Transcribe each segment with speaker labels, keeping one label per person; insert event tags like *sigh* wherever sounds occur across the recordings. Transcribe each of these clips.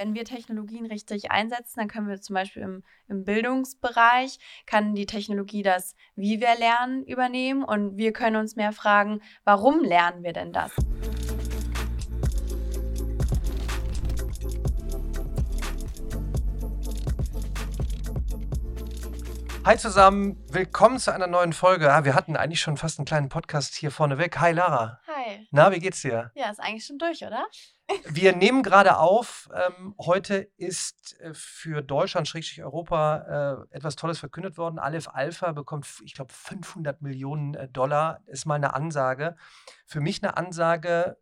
Speaker 1: Wenn wir Technologien richtig einsetzen, dann können wir zum Beispiel im, im, Bildungsbereich, kann die Technologie das, wie wir lernen, übernehmen und wir können uns mehr fragen, warum lernen wir denn das?
Speaker 2: Hi zusammen, willkommen zu einer neuen Folge. Ah, wir hatten eigentlich schon fast einen kleinen Podcast hier vorneweg. Hi Lara.
Speaker 1: Hi.
Speaker 2: Na, wie geht's dir?
Speaker 1: Ja, ist eigentlich schon durch, oder? *laughs*
Speaker 2: Wir nehmen gerade auf. Ähm, heute ist äh, für Deutschland, Schrägstrich Europa, äh, etwas Tolles verkündet worden. Aleph Alpha bekommt, ich glaube, 500 Millionen äh, Dollar. Ist mal eine Ansage. Für mich eine Ansage,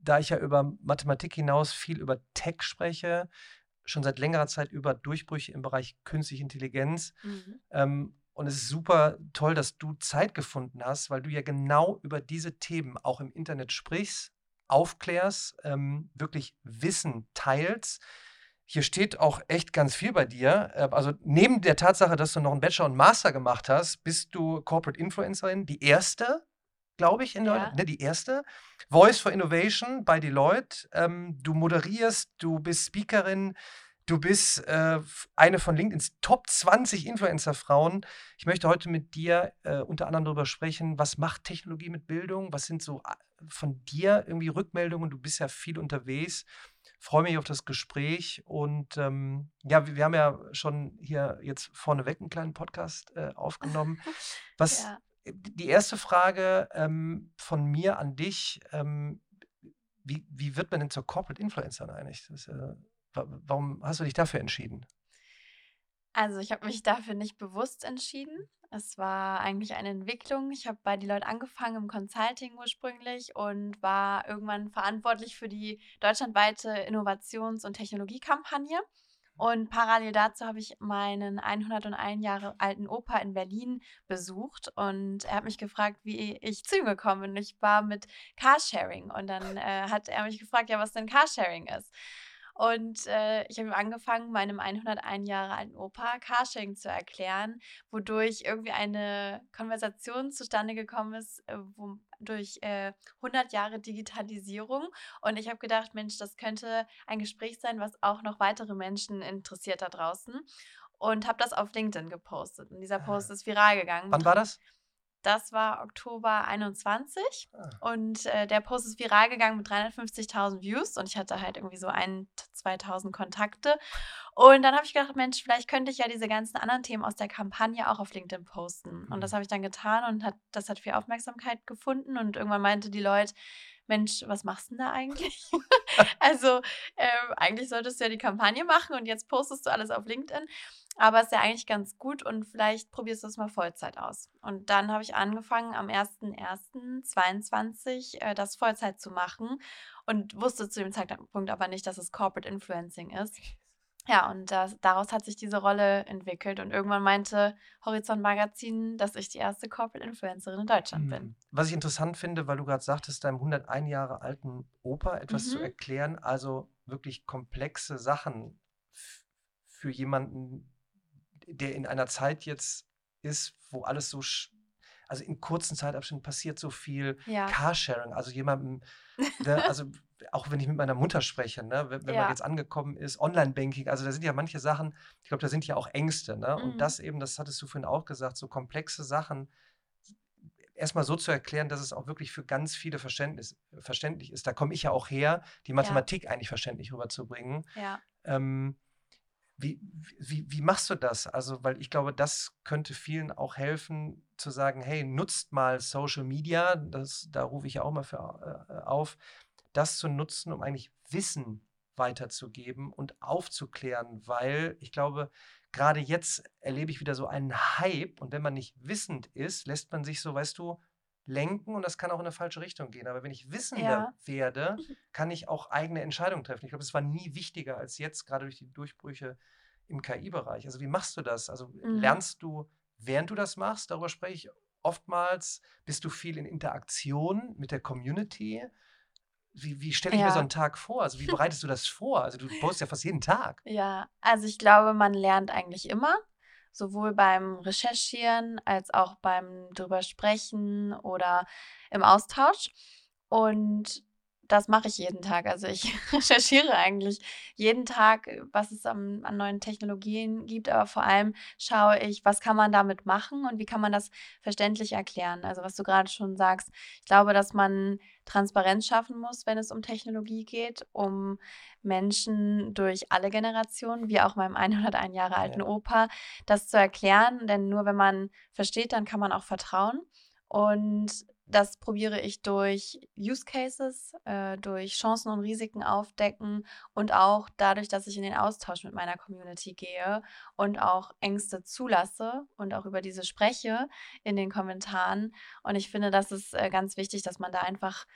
Speaker 2: da ich ja über Mathematik hinaus viel über Tech spreche schon seit längerer Zeit über Durchbrüche im Bereich künstliche Intelligenz. Mhm. Ähm, und es ist super toll, dass du Zeit gefunden hast, weil du ja genau über diese Themen auch im Internet sprichst, aufklärst, ähm, wirklich Wissen teilst. Hier steht auch echt ganz viel bei dir. Äh, also neben der Tatsache, dass du noch einen Bachelor und Master gemacht hast, bist du Corporate Influencerin, die erste, glaube ich, in ja. Deutschland, ne, die erste. Voice for Innovation bei Deloitte. Ähm, du moderierst, du bist Speakerin, du bist äh, eine von LinkedIns Top 20 Influencer-Frauen. Ich möchte heute mit dir äh, unter anderem darüber sprechen, was macht Technologie mit Bildung? Was sind so äh, von dir irgendwie Rückmeldungen? Du bist ja viel unterwegs. Freue mich auf das Gespräch und ähm, ja, wir, wir, haben ja schon hier jetzt vorneweg einen kleinen Podcast äh, aufgenommen. *laughs* Was ja die erste Frage ähm, von mir an dich, ähm, wie, wie, wird man denn zur Corporate Influencer eigentlich? Ist, äh, warum hast du dich dafür entschieden?
Speaker 1: Also ich habe mich dafür nicht bewusst entschieden. Es war eigentlich eine Entwicklung. Ich habe bei die Leute angefangen im Consulting ursprünglich und war irgendwann verantwortlich für die deutschlandweite Innovations- und Technologiekampagne. Und parallel dazu habe ich meinen 101 Jahre alten Opa in Berlin besucht und er hat mich gefragt, wie ich zu ihm gekommen bin. Ich war mit Carsharing und dann äh, hat er mich gefragt, ja, was denn Carsharing ist. Und äh, ich habe angefangen, meinem 101 Jahre alten Opa Carsharing zu erklären, wodurch irgendwie eine Konversation zustande gekommen ist, äh, wo, durch äh, 100 Jahre Digitalisierung. Und ich habe gedacht, Mensch, das könnte ein Gespräch sein, was auch noch weitere Menschen interessiert da draußen. Und habe das auf LinkedIn gepostet. Und dieser Post ist viral gegangen.
Speaker 2: Wann war das?
Speaker 1: Das war Oktober 21 ah. und äh, der Post ist viral gegangen mit 350.000 Views und ich hatte halt irgendwie so ein, 2000 Kontakte. Und dann habe ich gedacht, Mensch, vielleicht könnte ich ja diese ganzen anderen Themen aus der Kampagne auch auf LinkedIn posten. Und das mhm. habe ich dann getan und hat, das hat viel Aufmerksamkeit gefunden und irgendwann meinte die Leute, Mensch, was machst du denn da eigentlich? *laughs* also äh, eigentlich solltest du ja die Kampagne machen und jetzt postest du alles auf LinkedIn. Aber es ist ja eigentlich ganz gut und vielleicht probierst du es mal Vollzeit aus. Und dann habe ich angefangen, am 01.01.22 äh, das Vollzeit zu machen und wusste zu dem Zeitpunkt aber nicht, dass es Corporate Influencing ist. Ja, und das, daraus hat sich diese Rolle entwickelt. Und irgendwann meinte Horizont Magazin, dass ich die erste Corporate Influencerin in Deutschland mhm. bin.
Speaker 2: Was ich interessant finde, weil du gerade sagtest, deinem 101 Jahre alten Opa etwas mhm. zu erklären, also wirklich komplexe Sachen für jemanden, der in einer Zeit jetzt ist, wo alles so, also in kurzen Zeitabständen passiert so viel ja. Carsharing, also jemandem, *laughs* ne, also auch wenn ich mit meiner Mutter spreche, ne, wenn, wenn ja. man jetzt angekommen ist, Online-Banking, also da sind ja manche Sachen, ich glaube, da sind ja auch Ängste, ne? Mhm. Und das eben, das hattest du vorhin auch gesagt, so komplexe Sachen erstmal so zu erklären, dass es auch wirklich für ganz viele verständlich ist. Da komme ich ja auch her, die Mathematik ja. eigentlich verständlich rüberzubringen. Ja. Ähm, wie, wie, wie machst du das? Also, weil ich glaube, das könnte vielen auch helfen, zu sagen, hey, nutzt mal Social Media, das, da rufe ich ja auch mal für äh, auf, das zu nutzen, um eigentlich Wissen weiterzugeben und aufzuklären, weil ich glaube, gerade jetzt erlebe ich wieder so einen Hype und wenn man nicht wissend ist, lässt man sich so, weißt du, lenken und das kann auch in eine falsche Richtung gehen. Aber wenn ich wissender ja. werde, *laughs* kann ich auch eigene Entscheidungen treffen. Ich glaube, es war nie wichtiger als jetzt, gerade durch die Durchbrüche im KI-Bereich. Also wie machst du das? Also mhm. lernst du, während du das machst? Darüber spreche ich oftmals. Bist du viel in Interaktion mit der Community? Wie, wie stelle ich ja. mir so einen Tag vor? Also wie bereitest du *laughs* das vor? Also du postest ja fast jeden Tag.
Speaker 1: Ja, also ich glaube, man lernt eigentlich immer sowohl beim Recherchieren als auch beim drüber sprechen oder im Austausch. Und das mache ich jeden Tag. Also ich *laughs* recherchiere eigentlich jeden Tag, äh, was es an, an, neuen Technologien gibt, aber vor allem schaue ich, was kann man damit machen und wie kann man das verständlich erklären. Also was du gerade schon sagst, ich glaube, dass man Transparenz schaffen muss, wenn es um Technologie geht, um Menschen durch alle Generationen, wie auch meinem 101 *laughs* Jahre alten Opa, das zu erklären. Denn nur wenn man versteht, dann kann man auch vertrauen. Und das probiere ich durch Use Cases, äh, durch Chancen und Risiken aufdecken und auch dadurch, dass ich in den Austausch mit meiner Community gehe und auch Ängste zulasse und auch über diese spreche in den Kommentaren. Und ich finde, das ist äh, ganz wichtig, dass man da einfach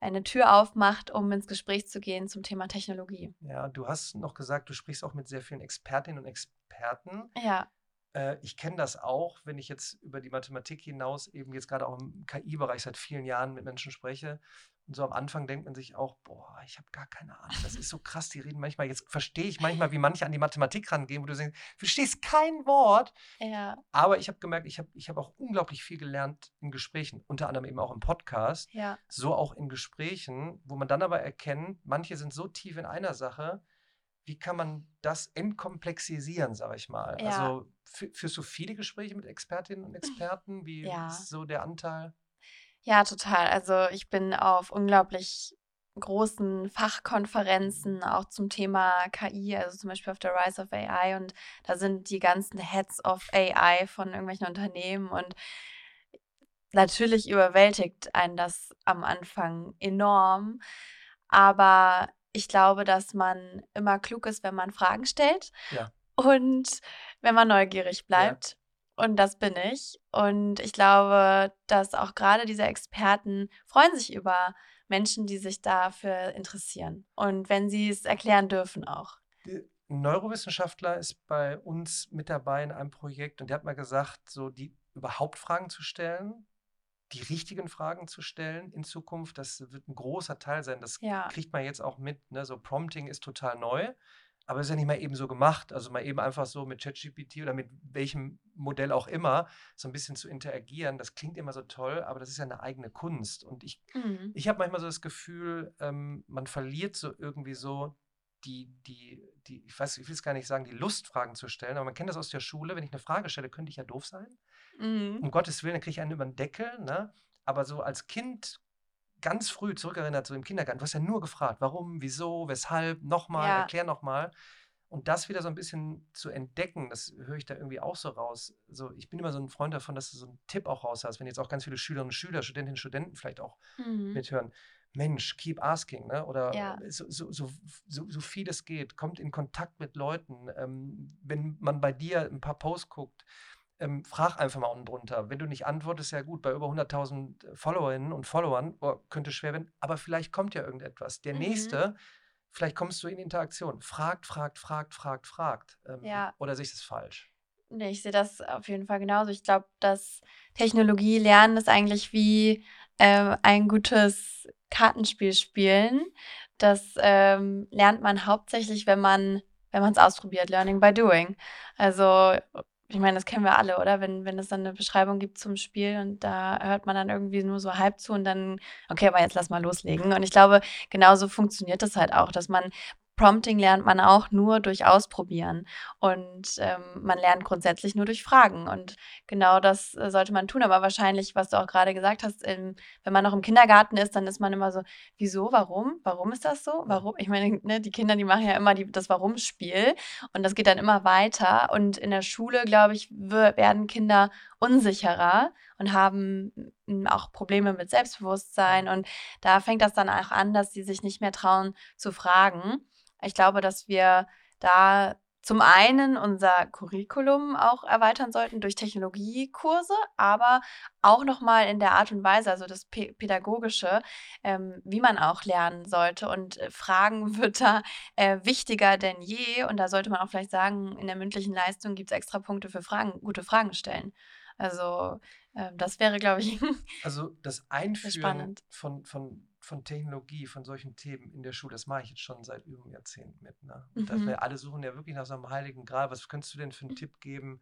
Speaker 1: eine Tür aufmacht, um ins Gespräch zu gehen zum Thema Technologie.
Speaker 2: Ja, du hast noch gesagt, du sprichst auch mit sehr vielen Expertinnen und Experten.
Speaker 1: Ja.
Speaker 2: Äh, ich kenne das auch, wenn ich jetzt über die Mathematik hinaus eben jetzt gerade auch im KI-Bereich seit vielen Jahren mit Menschen spreche. Und so am Anfang denkt man sich auch, boah, ich habe gar keine Ahnung. Das ist so krass. Die reden manchmal, jetzt verstehe ich manchmal, wie manche an die Mathematik rangehen, wo du denkst, verstehst kein Wort.
Speaker 1: Ja.
Speaker 2: Aber ich habe gemerkt, ich habe ich hab auch unglaublich viel gelernt in Gesprächen, unter anderem eben auch im Podcast.
Speaker 1: Ja.
Speaker 2: So auch in Gesprächen, wo man dann aber erkennt, manche sind so tief in einer Sache, wie kann man das entkomplexisieren, sage ich mal?
Speaker 1: Ja.
Speaker 2: Also führst du viele Gespräche mit Expertinnen und Experten? Wie
Speaker 1: ja.
Speaker 2: ist so der Anteil?
Speaker 1: Ja, total. Also ich bin auf unglaublich großen Fachkonferenzen auch zum Thema KI, also zum Beispiel auf der Rise of AI und da sind die ganzen Heads of AI von irgendwelchen Unternehmen und natürlich überwältigt einen das am Anfang enorm, aber ich glaube, dass man immer klug ist, wenn man Fragen stellt.
Speaker 2: Ja.
Speaker 1: Und wenn man neugierig bleibt. Ja. Und das bin ich. Und ich glaube, dass auch gerade diese Experten freuen sich über Menschen, die sich dafür interessieren. Und wenn sie es erklären dürfen auch.
Speaker 2: Ein Neurowissenschaftler ist bei uns mit dabei in einem Projekt und der hat mal gesagt, so die überhaupt Fragen zu stellen, die richtigen Fragen zu stellen in Zukunft. Das wird ein großer Teil sein. Das
Speaker 1: ja.
Speaker 2: kriegt man jetzt auch mit. Ne? So Prompting ist total neu, aber ist ja nicht mal eben so gemacht. Also mal eben einfach so mit ChatGPT oder mit welchem Modell auch immer so ein bisschen zu interagieren. Das klingt immer so toll, aber das ist ja eine eigene Kunst. Und ich,
Speaker 1: mhm.
Speaker 2: ich habe manchmal so das Gefühl, ähm, man verliert so irgendwie so die, die, die, ich weiß, ich will es gar nicht sagen, die Lust, Fragen zu stellen, aber man kennt das aus der Schule. Wenn ich eine Frage stelle, könnte ich ja doof sein.
Speaker 1: Mhm.
Speaker 2: Um Gottes Willen, dann kriege ich einen über den Deckel. Ne? Aber so als Kind ganz früh zurückerinnert, so im Kindergarten, du hast ja nur gefragt, warum, wieso, weshalb, nochmal, ja. erklär nochmal. Und das wieder so ein bisschen zu entdecken, das höre ich da irgendwie auch so raus. So, ich bin immer so ein Freund davon, dass du so einen Tipp auch raus hast, wenn jetzt auch ganz viele Schülerinnen und Schüler, Studentinnen und Studenten vielleicht auch
Speaker 1: mhm.
Speaker 2: mithören. Mensch, keep asking, ne? Oder
Speaker 1: ja.
Speaker 2: so, so, so, so, viel es geht, kommt in Kontakt mit Leuten. Ähm, wenn man bei dir ein paar Posts guckt, ähm, frag einfach mal unten drunter. Wenn du nicht antwortest, ja gut, bei über 100.000 Followerinnen und Followern oh, könnte schwer werden, aber vielleicht kommt ja irgendetwas. Der
Speaker 1: Mhm.
Speaker 2: nächste, vielleicht kommst du in Interaktion. Fragt, fragt, fragt, fragt, fragt. Ähm,
Speaker 1: Ja.
Speaker 2: Oder sehe ich das falsch?
Speaker 1: Nee, ich sehe das auf jeden Fall genauso. Ich glaube, dass Technologie lernen ist eigentlich wie äh, ein gutes Kartenspiel spielen. Das ähm, lernt man hauptsächlich, wenn man wenn man es ausprobiert, Learning by Doing. Also ich meine, das kennen wir alle, oder? Wenn, wenn es dann eine Beschreibung gibt zum Spiel und da hört man dann irgendwie nur so halb zu und dann, okay, aber jetzt lass mal loslegen. Und ich glaube, genauso funktioniert das halt auch, dass man Prompting lernt man auch nur durch Ausprobieren und ähm, man lernt grundsätzlich nur durch Fragen und genau das äh, sollte man tun. Aber wahrscheinlich, was du auch gerade gesagt hast, im, wenn man noch im Kindergarten ist, dann ist man immer so, wieso, warum, warum ist das so, warum? Ich meine, ne, die Kinder, die machen ja immer die, das Warum-Spiel und das geht dann immer weiter und in der Schule, glaube ich, werden Kinder unsicherer und haben auch Probleme mit Selbstbewusstsein und da fängt das dann auch an, dass sie sich nicht mehr trauen zu fragen. Ich glaube, dass wir da zum einen unser Curriculum auch erweitern sollten durch Technologiekurse, aber auch nochmal in der Art und Weise, also das Pädagogische, ähm, wie man auch lernen sollte. Und äh, Fragen *laughs* wird da äh, wichtiger denn je. Und da sollte man auch vielleicht sagen, in der mündlichen Leistung gibt es extra Punkte für Fragen, gute Fragen stellen. Also äh, das wäre, glaube ich,
Speaker 2: also das *laughs* Einführen von, von von Technologie, von solchen Themen in der Schule, das mache ich jetzt schon seit über einem Jahrzehnt mit. Ne? Und mhm. wir alle suchen ja wirklich nach so einem heiligen Gral. Was könntest du denn für einen Tipp geben?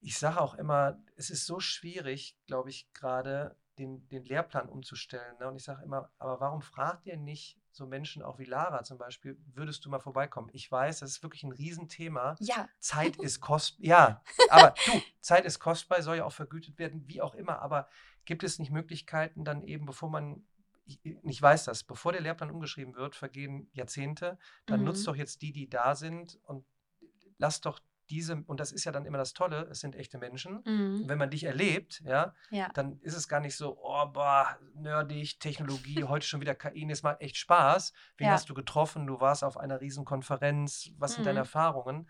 Speaker 2: Ich sage auch immer, es ist so schwierig, glaube ich, gerade den, den Lehrplan umzustellen. Ne? Und ich sage immer, aber warum fragt ihr nicht so Menschen auch wie Lara zum Beispiel, würdest du mal vorbeikommen? Ich weiß, das ist wirklich ein Riesenthema.
Speaker 1: Ja.
Speaker 2: Zeit *laughs* ist kostbar. Ja, aber du, Zeit ist kostbar, soll ja auch vergütet werden, wie auch immer. Aber gibt es nicht Möglichkeiten, dann eben, bevor man ich, ich weiß das, bevor der Lehrplan umgeschrieben wird, vergehen Jahrzehnte, dann mhm. nutzt doch jetzt die, die da sind und lass doch diese, und das ist ja dann immer das Tolle, es sind echte Menschen. Mhm. Wenn man dich erlebt, ja,
Speaker 1: ja,
Speaker 2: dann ist es gar nicht so, oh, boah, nerdig, Technologie, *laughs* heute schon wieder KI, es macht echt Spaß. Wen ja. hast du getroffen? Du warst auf einer Riesenkonferenz, was sind deine mhm. Erfahrungen?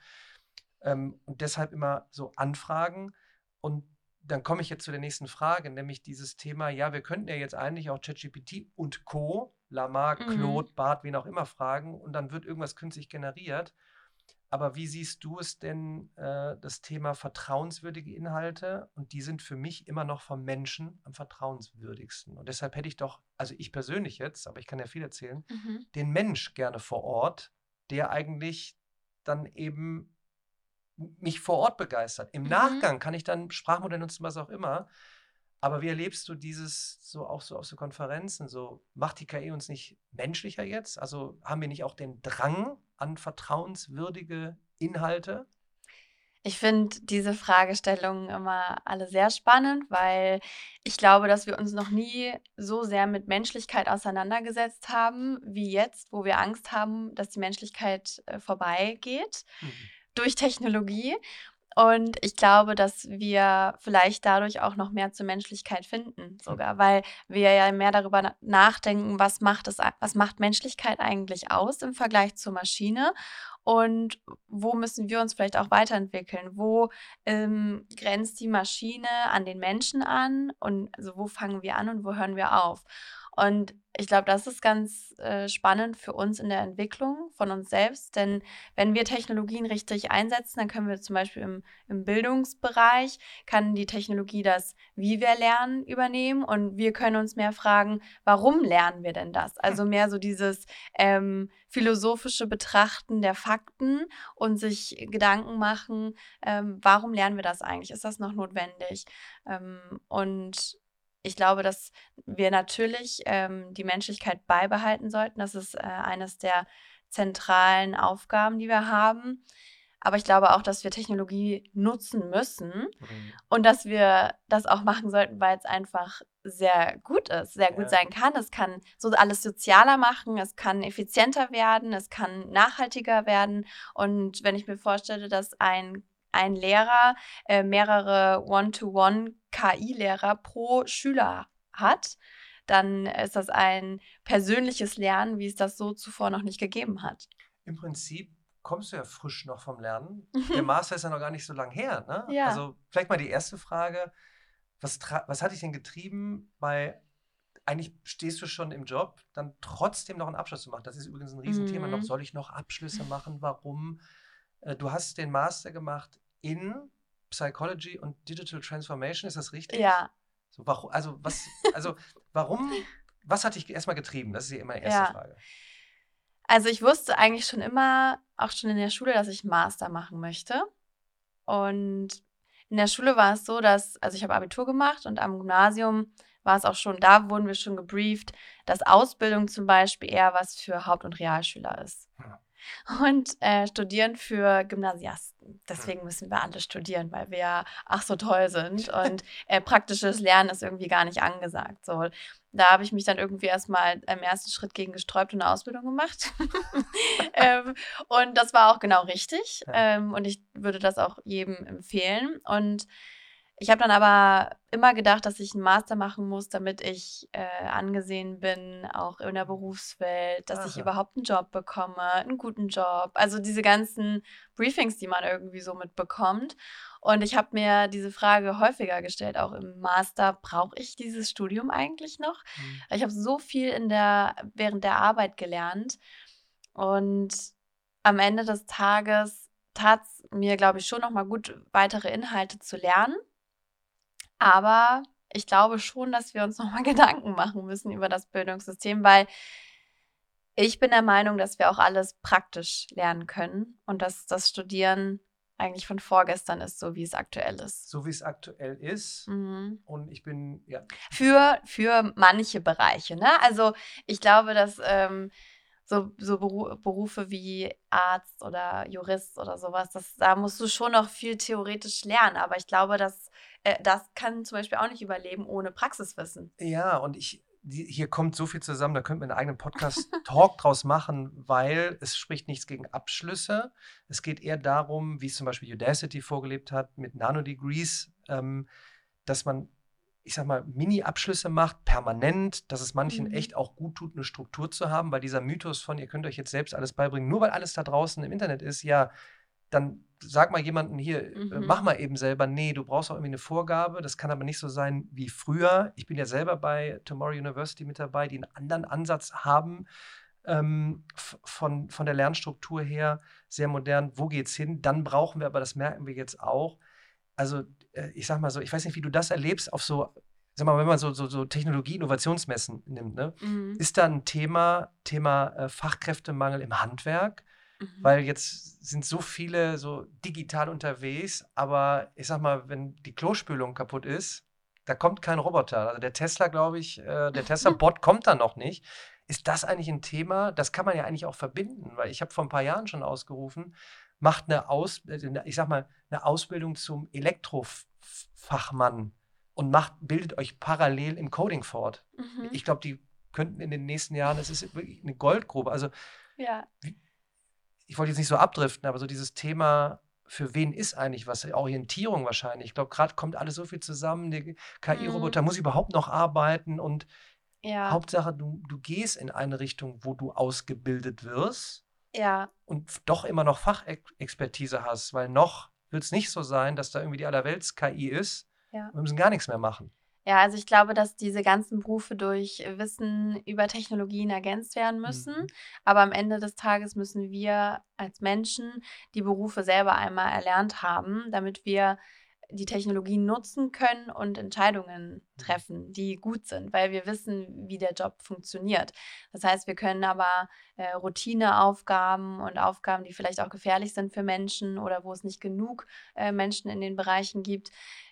Speaker 2: Ähm, und deshalb immer so anfragen und dann komme ich jetzt zu der nächsten Frage, nämlich dieses Thema, ja, wir könnten ja jetzt eigentlich auch ChatGPT und Co., Lamar, mhm. Claude, Bart, wen auch immer fragen und dann wird irgendwas künstlich generiert. Aber wie siehst du es denn, äh, das Thema vertrauenswürdige Inhalte? Und die sind für mich immer noch vom Menschen am vertrauenswürdigsten. Und deshalb hätte ich doch, also ich persönlich jetzt, aber ich kann ja viel erzählen, mhm. den Mensch gerne vor Ort, der eigentlich dann eben mich vor Ort begeistert. Im mhm. Nachgang kann ich dann Sprachmodell nutzen, was auch immer. Aber wie erlebst du dieses so auch so auf so Konferenzen? So macht die KI uns nicht menschlicher jetzt? Also haben wir nicht auch den Drang an vertrauenswürdige Inhalte?
Speaker 1: Ich finde diese Fragestellungen immer alle sehr spannend, weil ich glaube, dass wir uns noch nie so sehr mit Menschlichkeit auseinandergesetzt haben wie jetzt, wo wir Angst haben, dass die Menschlichkeit äh, vorbeigeht mhm. Durch Technologie. Und ich glaube, dass wir vielleicht dadurch auch noch mehr zur Menschlichkeit finden, sogar, weil wir ja mehr darüber nachdenken, was macht es, was macht Menschlichkeit eigentlich aus im Vergleich zur Maschine und wo müssen wir uns vielleicht auch weiterentwickeln? Wo ähm, grenzt die Maschine an den Menschen an und also wo fangen wir an und wo hören wir auf? Und ich glaube, das ist ganz äh, spannend für uns in der Entwicklung von uns selbst, denn wenn wir Technologien richtig einsetzen, dann können wir zum Beispiel im, im Bildungsbereich, kann die Technologie das, wie wir lernen, übernehmen und wir können uns mehr fragen, warum lernen wir denn das? Also *laughs* mehr so dieses ähm, philosophische Betrachten der Fakten und sich Gedanken machen, ähm, warum lernen wir das eigentlich? Ist das noch notwendig? Ähm, und ich glaube, dass wir natürlich ähm, die Menschlichkeit beibehalten sollten. Das ist äh, eines der zentralen Aufgaben, die wir haben. Aber ich glaube auch, dass wir Technologie nutzen müssen mhm. und dass wir das auch machen sollten, weil es einfach sehr gut ist, sehr gut ja. sein kann. Es kann so alles sozialer machen, es kann effizienter werden, es kann nachhaltiger werden. Und wenn ich mir vorstelle, dass ein ein Lehrer äh, mehrere One-to-One-KI-Lehrer pro Schüler hat, dann ist das ein persönliches Lernen, wie es das so zuvor noch nicht gegeben hat.
Speaker 2: Im Prinzip kommst du ja frisch noch vom Lernen. Der Master ist ja noch gar nicht so lange her. Ne?
Speaker 1: Ja.
Speaker 2: Also vielleicht mal die erste Frage. Was, was hat dich denn getrieben, bei eigentlich stehst du schon im Job, dann trotzdem noch einen Abschluss zu machen? Das ist übrigens ein Riesenthema. Mhm. Noch soll ich noch Abschlüsse machen? Warum? Äh, du hast den Master gemacht in Psychology und Digital Transformation, ist das richtig?
Speaker 1: Ja.
Speaker 2: So, warum, also, was, *laughs* also, warum, was hat dich erstmal getrieben? Das ist ja immer die erste ja. Frage.
Speaker 1: Also, ich wusste eigentlich schon immer, auch schon in der Schule, dass ich Master machen möchte. Und in der Schule war es so, dass, also ich habe Abitur gemacht und am Gymnasium war es auch schon, da wurden wir schon gebrieft, dass Ausbildung zum Beispiel eher was für Haupt- und Realschüler ist. Ja und äh, studieren für Gymnasiasten. Deswegen hm. müssen wir alle studieren, weil wir ja ach so toll sind *laughs* und äh, praktisches Lernen ist irgendwie gar nicht angesagt. So, da habe ich mich dann irgendwie erstmal im ersten Schritt gegen gesträubt und eine Ausbildung gemacht. *laughs* ähm, und das war auch genau richtig. Ähm, und ich würde das auch jedem empfehlen. Und ich habe dann aber immer gedacht, dass ich einen Master machen muss, damit ich äh, angesehen bin, auch in der Berufswelt, dass Aha. ich überhaupt einen Job bekomme, einen guten Job. Also diese ganzen Briefings, die man irgendwie so mitbekommt. Und ich habe mir diese Frage häufiger gestellt, auch im Master, brauche ich dieses Studium eigentlich noch? Mhm. Ich habe so viel in der, während der Arbeit gelernt. Und am Ende des Tages tat es mir, glaube ich, schon noch mal gut, weitere Inhalte zu lernen aber ich glaube schon, dass wir uns nochmal *laughs* Gedanken machen müssen über das Bildungssystem, weil ich bin der Meinung, dass wir auch alles praktisch lernen können und dass das Studieren eigentlich von vorgestern ist, so wie es aktuell ist.
Speaker 2: So wie es aktuell ist. Mhm. Und ich bin, ja.
Speaker 1: Für, für manche Bereiche, ne? Also ich glaube, dass ähm, so, so Berufe wie Arzt oder Jurist oder sowas, das, da musst du schon noch viel theoretisch lernen. Aber ich glaube, dass äh, das kann zum Beispiel auch nicht überleben ohne Praxiswissen.
Speaker 2: Ja, und ich, die, hier kommt so viel zusammen, da könnten wir einen eigenen Podcast-Talk *laughs* draus machen, weil es spricht nichts gegen Abschlüsse. Es geht eher darum, wie es zum Beispiel Udacity vorgelebt hat mit Nanodegrees, ähm, dass man ich sag mal, Mini-Abschlüsse macht, permanent, dass es manchen mhm. echt auch gut tut, eine Struktur zu haben, weil dieser Mythos von, ihr könnt euch jetzt selbst alles beibringen, nur weil alles da draußen im Internet ist, ja, dann sag mal jemanden hier, äh, mhm. mach mal eben selber. Nee, du brauchst auch irgendwie eine Vorgabe. Das kann aber nicht so sein wie früher. Ich bin ja selber bei Tomorrow University mit dabei, die einen anderen Ansatz haben ähm, von, von der Lernstruktur her, sehr modern. Wo geht's hin? Dann brauchen wir aber, das merken wir jetzt auch, also äh, ich sag mal so, ich weiß nicht, wie du das erlebst auf so, sag mal, wenn man so, so, so Technologie-Innovationsmessen nimmt, ne? Mhm. ist da ein Thema, Thema äh, Fachkräftemangel im Handwerk? Mhm. Weil jetzt sind so viele so digital unterwegs, aber ich sag mal, wenn die Klospülung kaputt ist, da kommt kein Roboter. Also der Tesla, glaube ich, äh, der *laughs* Tesla-Bot kommt da noch nicht. Ist das eigentlich ein Thema? Das kann man ja eigentlich auch verbinden, weil ich habe vor ein paar Jahren schon ausgerufen, macht eine Aus, äh, ich sag mal, eine Ausbildung zum Elektrofachmann und macht, bildet euch parallel im Coding fort. Mhm. Ich glaube, die könnten in den nächsten Jahren, das ist wirklich eine Goldgrube. Also,
Speaker 1: ja.
Speaker 2: Ich wollte jetzt nicht so abdriften, aber so dieses Thema, für wen ist eigentlich was? Orientierung wahrscheinlich. Ich glaube, gerade kommt alles so viel zusammen. Der KI-Roboter mhm. muss überhaupt noch arbeiten und ja. Hauptsache, du, du gehst in eine Richtung, wo du ausgebildet wirst
Speaker 1: ja.
Speaker 2: Und doch immer noch Fachexpertise hast, weil noch wird es nicht so sein, dass da irgendwie die Allerwelts-KI ist. Ja. Wir müssen gar nichts mehr machen.
Speaker 1: Ja, also ich glaube, dass diese ganzen Berufe durch Wissen über Technologien ergänzt werden müssen. Mhm. Aber am Ende des Tages müssen wir als Menschen die Berufe selber einmal erlernt haben, damit wir die Technologien nutzen können und Entscheidungen mhm. treffen, die gut sind, weil wir wissen, wie der Job funktioniert. Das heißt, wir können aber äh, Routineaufgaben und Aufgaben, die vielleicht auch gefährlich sind für Menschen oder wo es nicht genug äh, Menschen in den Bereichen gibt,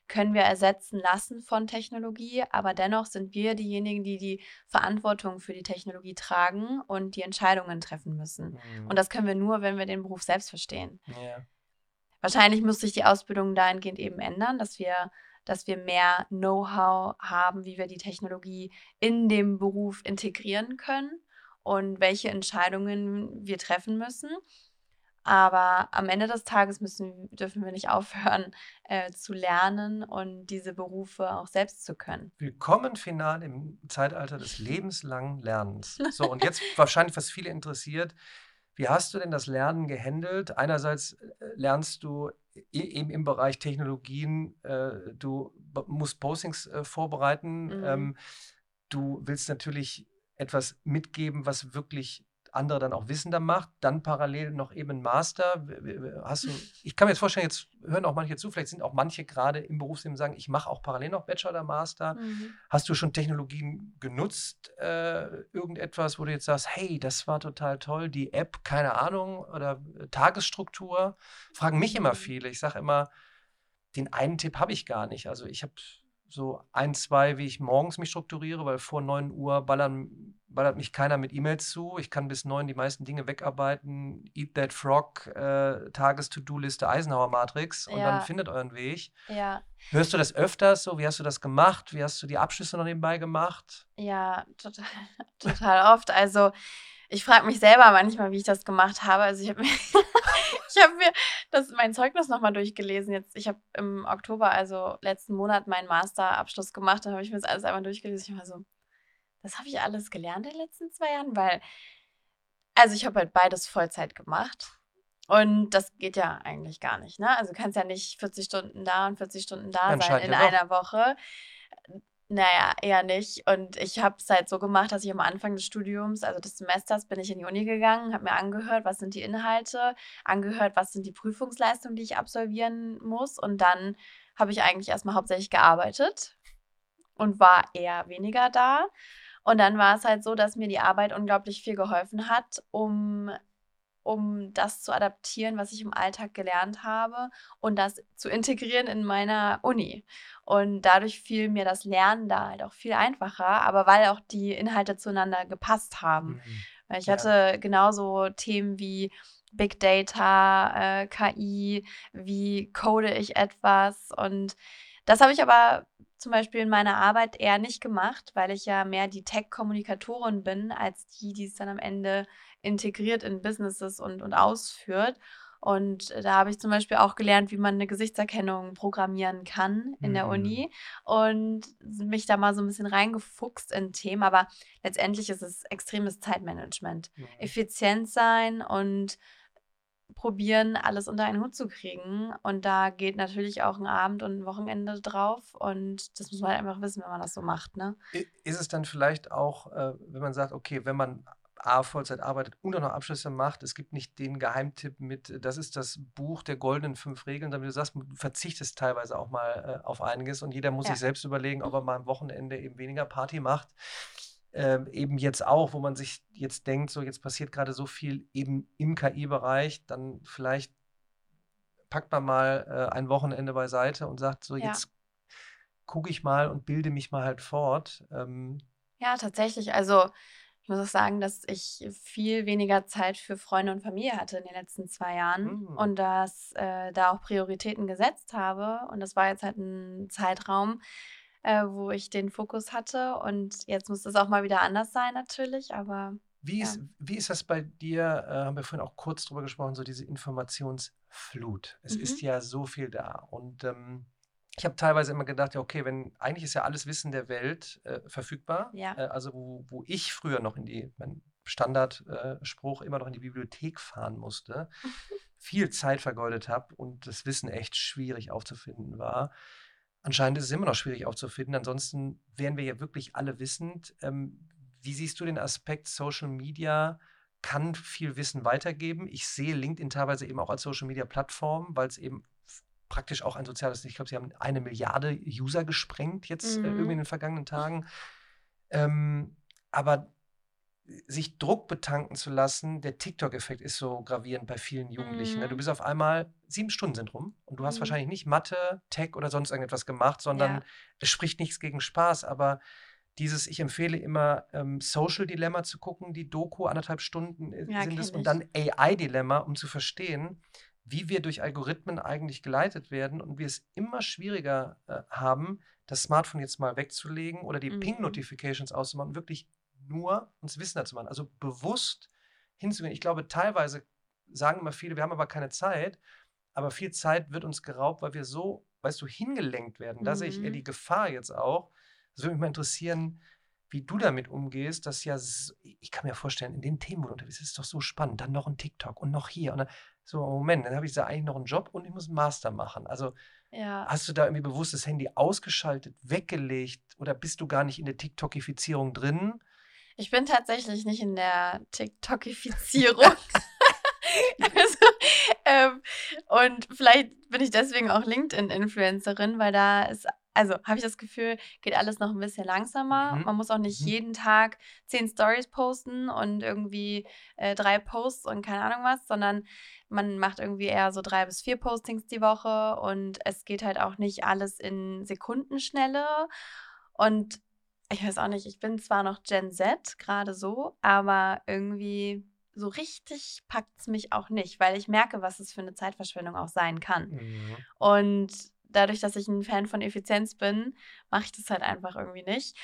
Speaker 1: können wir ersetzen lassen von Technologie, aber dennoch sind wir diejenigen, die die Verantwortung für die Technologie tragen und die Entscheidungen treffen müssen. Mhm. Und das können wir nur, wenn wir den Beruf selbst verstehen.
Speaker 2: Ja.
Speaker 1: Wahrscheinlich muss sich die Ausbildung dahingehend eben ändern, dass wir, dass wir mehr Know-how haben, wie wir die Technologie in dem Beruf integrieren können und welche Entscheidungen wir treffen müssen. Aber am Ende des Tages müssen, dürfen wir nicht aufhören *laughs* äh, zu lernen und diese Berufe auch selbst zu können.
Speaker 2: Willkommen final im Zeitalter des lebenslangen Lernens. So, und jetzt wahrscheinlich, was viele interessiert, wie hast du denn das Lernen gehandelt? Einerseits äh, lernst du eben im Bereich Technologien, äh, du musst Postings äh, vorbereiten. Mhm. Ähm, du willst natürlich etwas mitgeben, was wirklich andere dann auch wissender macht, dann parallel noch eben Master. Hast du, *laughs* ich kann mir jetzt vorstellen, jetzt hören auch manche zu, vielleicht sind auch manche gerade im Berufsleben sagen, ich mache auch parallel noch Bachelor oder Master. Mhm. Hast du schon Technologien genutzt, äh, irgendetwas, wo du jetzt sagst, hey, das war total toll, die App, keine Ahnung, oder Tagesstruktur? Fragen mich immer mhm. viele. Ich sage immer, den einen Tipp habe ich gar nicht. Also ich habe so ein, zwei, wie ich morgens mich strukturiere, weil vor 9 Uhr ballern, ballert mich keiner mit E-Mails zu. Ich kann bis 9 die meisten Dinge wegarbeiten. Eat That Frog, äh, Tages-To-Do-Liste, Eisenhower-Matrix und ja. dann findet euren Weg.
Speaker 1: Ja.
Speaker 2: Hörst du das öfters so? Wie hast du das gemacht? Wie hast du die Abschlüsse noch nebenbei gemacht?
Speaker 1: Ja, total, *laughs* total oft. Also ich frage mich selber manchmal, wie ich das gemacht habe. Also ich habe mir, *laughs* ich habe mir das, mein Zeugnis nochmal durchgelesen. Jetzt, ich habe im Oktober, also letzten Monat, meinen Masterabschluss gemacht. Da habe ich mir das alles einmal durchgelesen. Ich war so, das habe ich alles gelernt in den letzten zwei Jahren, weil, also ich habe halt beides Vollzeit gemacht. Und das geht ja eigentlich gar nicht, ne? Also du kannst ja nicht 40 Stunden da und 40 Stunden da sein in einer Woche. Naja, eher nicht. Und ich habe es halt so gemacht, dass ich am Anfang des Studiums, also des Semesters, bin ich in die Uni gegangen, habe mir angehört, was sind die Inhalte, angehört, was sind die Prüfungsleistungen, die ich absolvieren muss. Und dann habe ich eigentlich erstmal hauptsächlich gearbeitet und war eher weniger da. Und dann war es halt so, dass mir die Arbeit unglaublich viel geholfen hat, um um das zu adaptieren, was ich im Alltag gelernt habe und das zu integrieren in meiner Uni. Und dadurch fiel mir das Lernen da halt auch viel einfacher, aber weil auch die Inhalte zueinander gepasst haben. Mhm. Ich ja. hatte genauso Themen wie Big Data, äh, KI, wie code ich etwas und das habe ich aber zum Beispiel in meiner Arbeit eher nicht gemacht, weil ich ja mehr die Tech-Kommunikatorin bin, als die, die es dann am Ende integriert in Businesses und, und ausführt. Und da habe ich zum Beispiel auch gelernt, wie man eine Gesichtserkennung programmieren kann in der Uni mhm. und mich da mal so ein bisschen reingefuchst in Themen. Aber letztendlich ist es extremes Zeitmanagement. Mhm. Effizient sein und probieren, alles unter einen Hut zu kriegen. Und da geht natürlich auch ein Abend und ein Wochenende drauf. Und das muss man halt einfach wissen, wenn man das so macht. Ne?
Speaker 2: Ist es dann vielleicht auch, äh, wenn man sagt, okay, wenn man A, Vollzeit arbeitet und auch noch Abschlüsse macht. Es gibt nicht den Geheimtipp mit, das ist das Buch der goldenen fünf Regeln, damit du sagst, du verzichtest teilweise auch mal äh, auf einiges und jeder muss ja. sich selbst überlegen, ob er mal am Wochenende eben weniger Party macht äh, eben jetzt auch, wo man sich jetzt denkt, so jetzt passiert gerade so viel eben im KI-Bereich, dann vielleicht packt man mal äh, ein Wochenende beiseite und sagt, so ja. jetzt gucke ich mal und bilde mich mal halt fort. Ähm,
Speaker 1: ja, tatsächlich. Also ich muss auch sagen, dass ich viel weniger Zeit für Freunde und Familie hatte in den letzten zwei Jahren mhm. und dass äh, da auch Prioritäten gesetzt habe. Und das war jetzt halt ein Zeitraum, äh, wo ich den Fokus hatte. Und jetzt muss das auch mal wieder anders sein, natürlich, aber.
Speaker 2: Wie, ja. ist, wie ist das bei dir? Äh, haben wir vorhin auch kurz drüber gesprochen, so diese Informationsflut. Es mhm. ist ja so viel da. Und ähm, ich habe teilweise immer gedacht, ja, okay, wenn eigentlich ist ja alles Wissen der Welt äh, verfügbar. Ja. Äh, also wo, wo ich früher noch in die, mein Standardspruch, äh, immer noch in die Bibliothek fahren musste, *laughs* viel Zeit vergeudet habe und das Wissen echt schwierig aufzufinden war. Anscheinend ist es immer noch schwierig aufzufinden. Ansonsten wären wir ja wirklich alle wissend. Ähm, wie siehst du den Aspekt Social Media? Kann viel Wissen weitergeben. Ich sehe LinkedIn teilweise eben auch als Social Media Plattform, weil es eben praktisch auch ein soziales, ich glaube, sie haben eine Milliarde User gesprengt jetzt mhm. äh, irgendwie in den vergangenen Tagen. Ähm, aber sich Druck betanken zu lassen, der TikTok-Effekt ist so gravierend bei vielen Jugendlichen. Mhm. Ne? Du mhm. bist auf einmal, sieben Stunden sind rum und du hast mhm. wahrscheinlich nicht Mathe, Tech oder sonst irgendetwas gemacht, sondern ja. es spricht nichts gegen Spaß, aber dieses, ich empfehle immer ähm, Social Dilemma zu gucken, die Doku, anderthalb Stunden äh, ja, sind es, und dann AI-Dilemma, um zu verstehen, wie wir durch Algorithmen eigentlich geleitet werden und wir es immer schwieriger äh, haben, das Smartphone jetzt mal wegzulegen oder die mhm. Ping-Notifications auszumachen und wirklich nur uns Wissen dazu machen. Also bewusst hinzugehen. Ich glaube, teilweise sagen immer viele, wir haben aber keine Zeit, aber viel Zeit wird uns geraubt, weil wir so, weißt du, hingelenkt werden. Da mhm. sehe ich eher die mhm. Gefahr jetzt auch. Das würde mich mal interessieren, wie du damit umgehst, dass ja, ich kann mir vorstellen, in den Themen, wo du unterwegs bist, ist doch so spannend. Dann noch ein TikTok und noch hier. Und dann, so, Moment, dann habe ich da eigentlich noch einen Job und ich muss einen Master machen. Also ja. hast du da irgendwie bewusst das Handy ausgeschaltet, weggelegt oder bist du gar nicht in der TikTokifizierung drin?
Speaker 1: Ich bin tatsächlich nicht in der TikTokifizierung. *laughs* also, ähm, und vielleicht bin ich deswegen auch LinkedIn-Influencerin, weil da ist, also habe ich das Gefühl, geht alles noch ein bisschen langsamer. Mhm. Man muss auch nicht mhm. jeden Tag zehn Stories posten und irgendwie äh, drei Posts und keine Ahnung was, sondern man macht irgendwie eher so drei bis vier Postings die Woche und es geht halt auch nicht alles in Sekundenschnelle. Und ich weiß auch nicht, ich bin zwar noch Gen Z, gerade so, aber irgendwie so richtig packt es mich auch nicht, weil ich merke, was es für eine Zeitverschwendung auch sein kann. Mhm. Und dadurch, dass ich ein Fan von Effizienz bin, mache ich das halt einfach irgendwie nicht.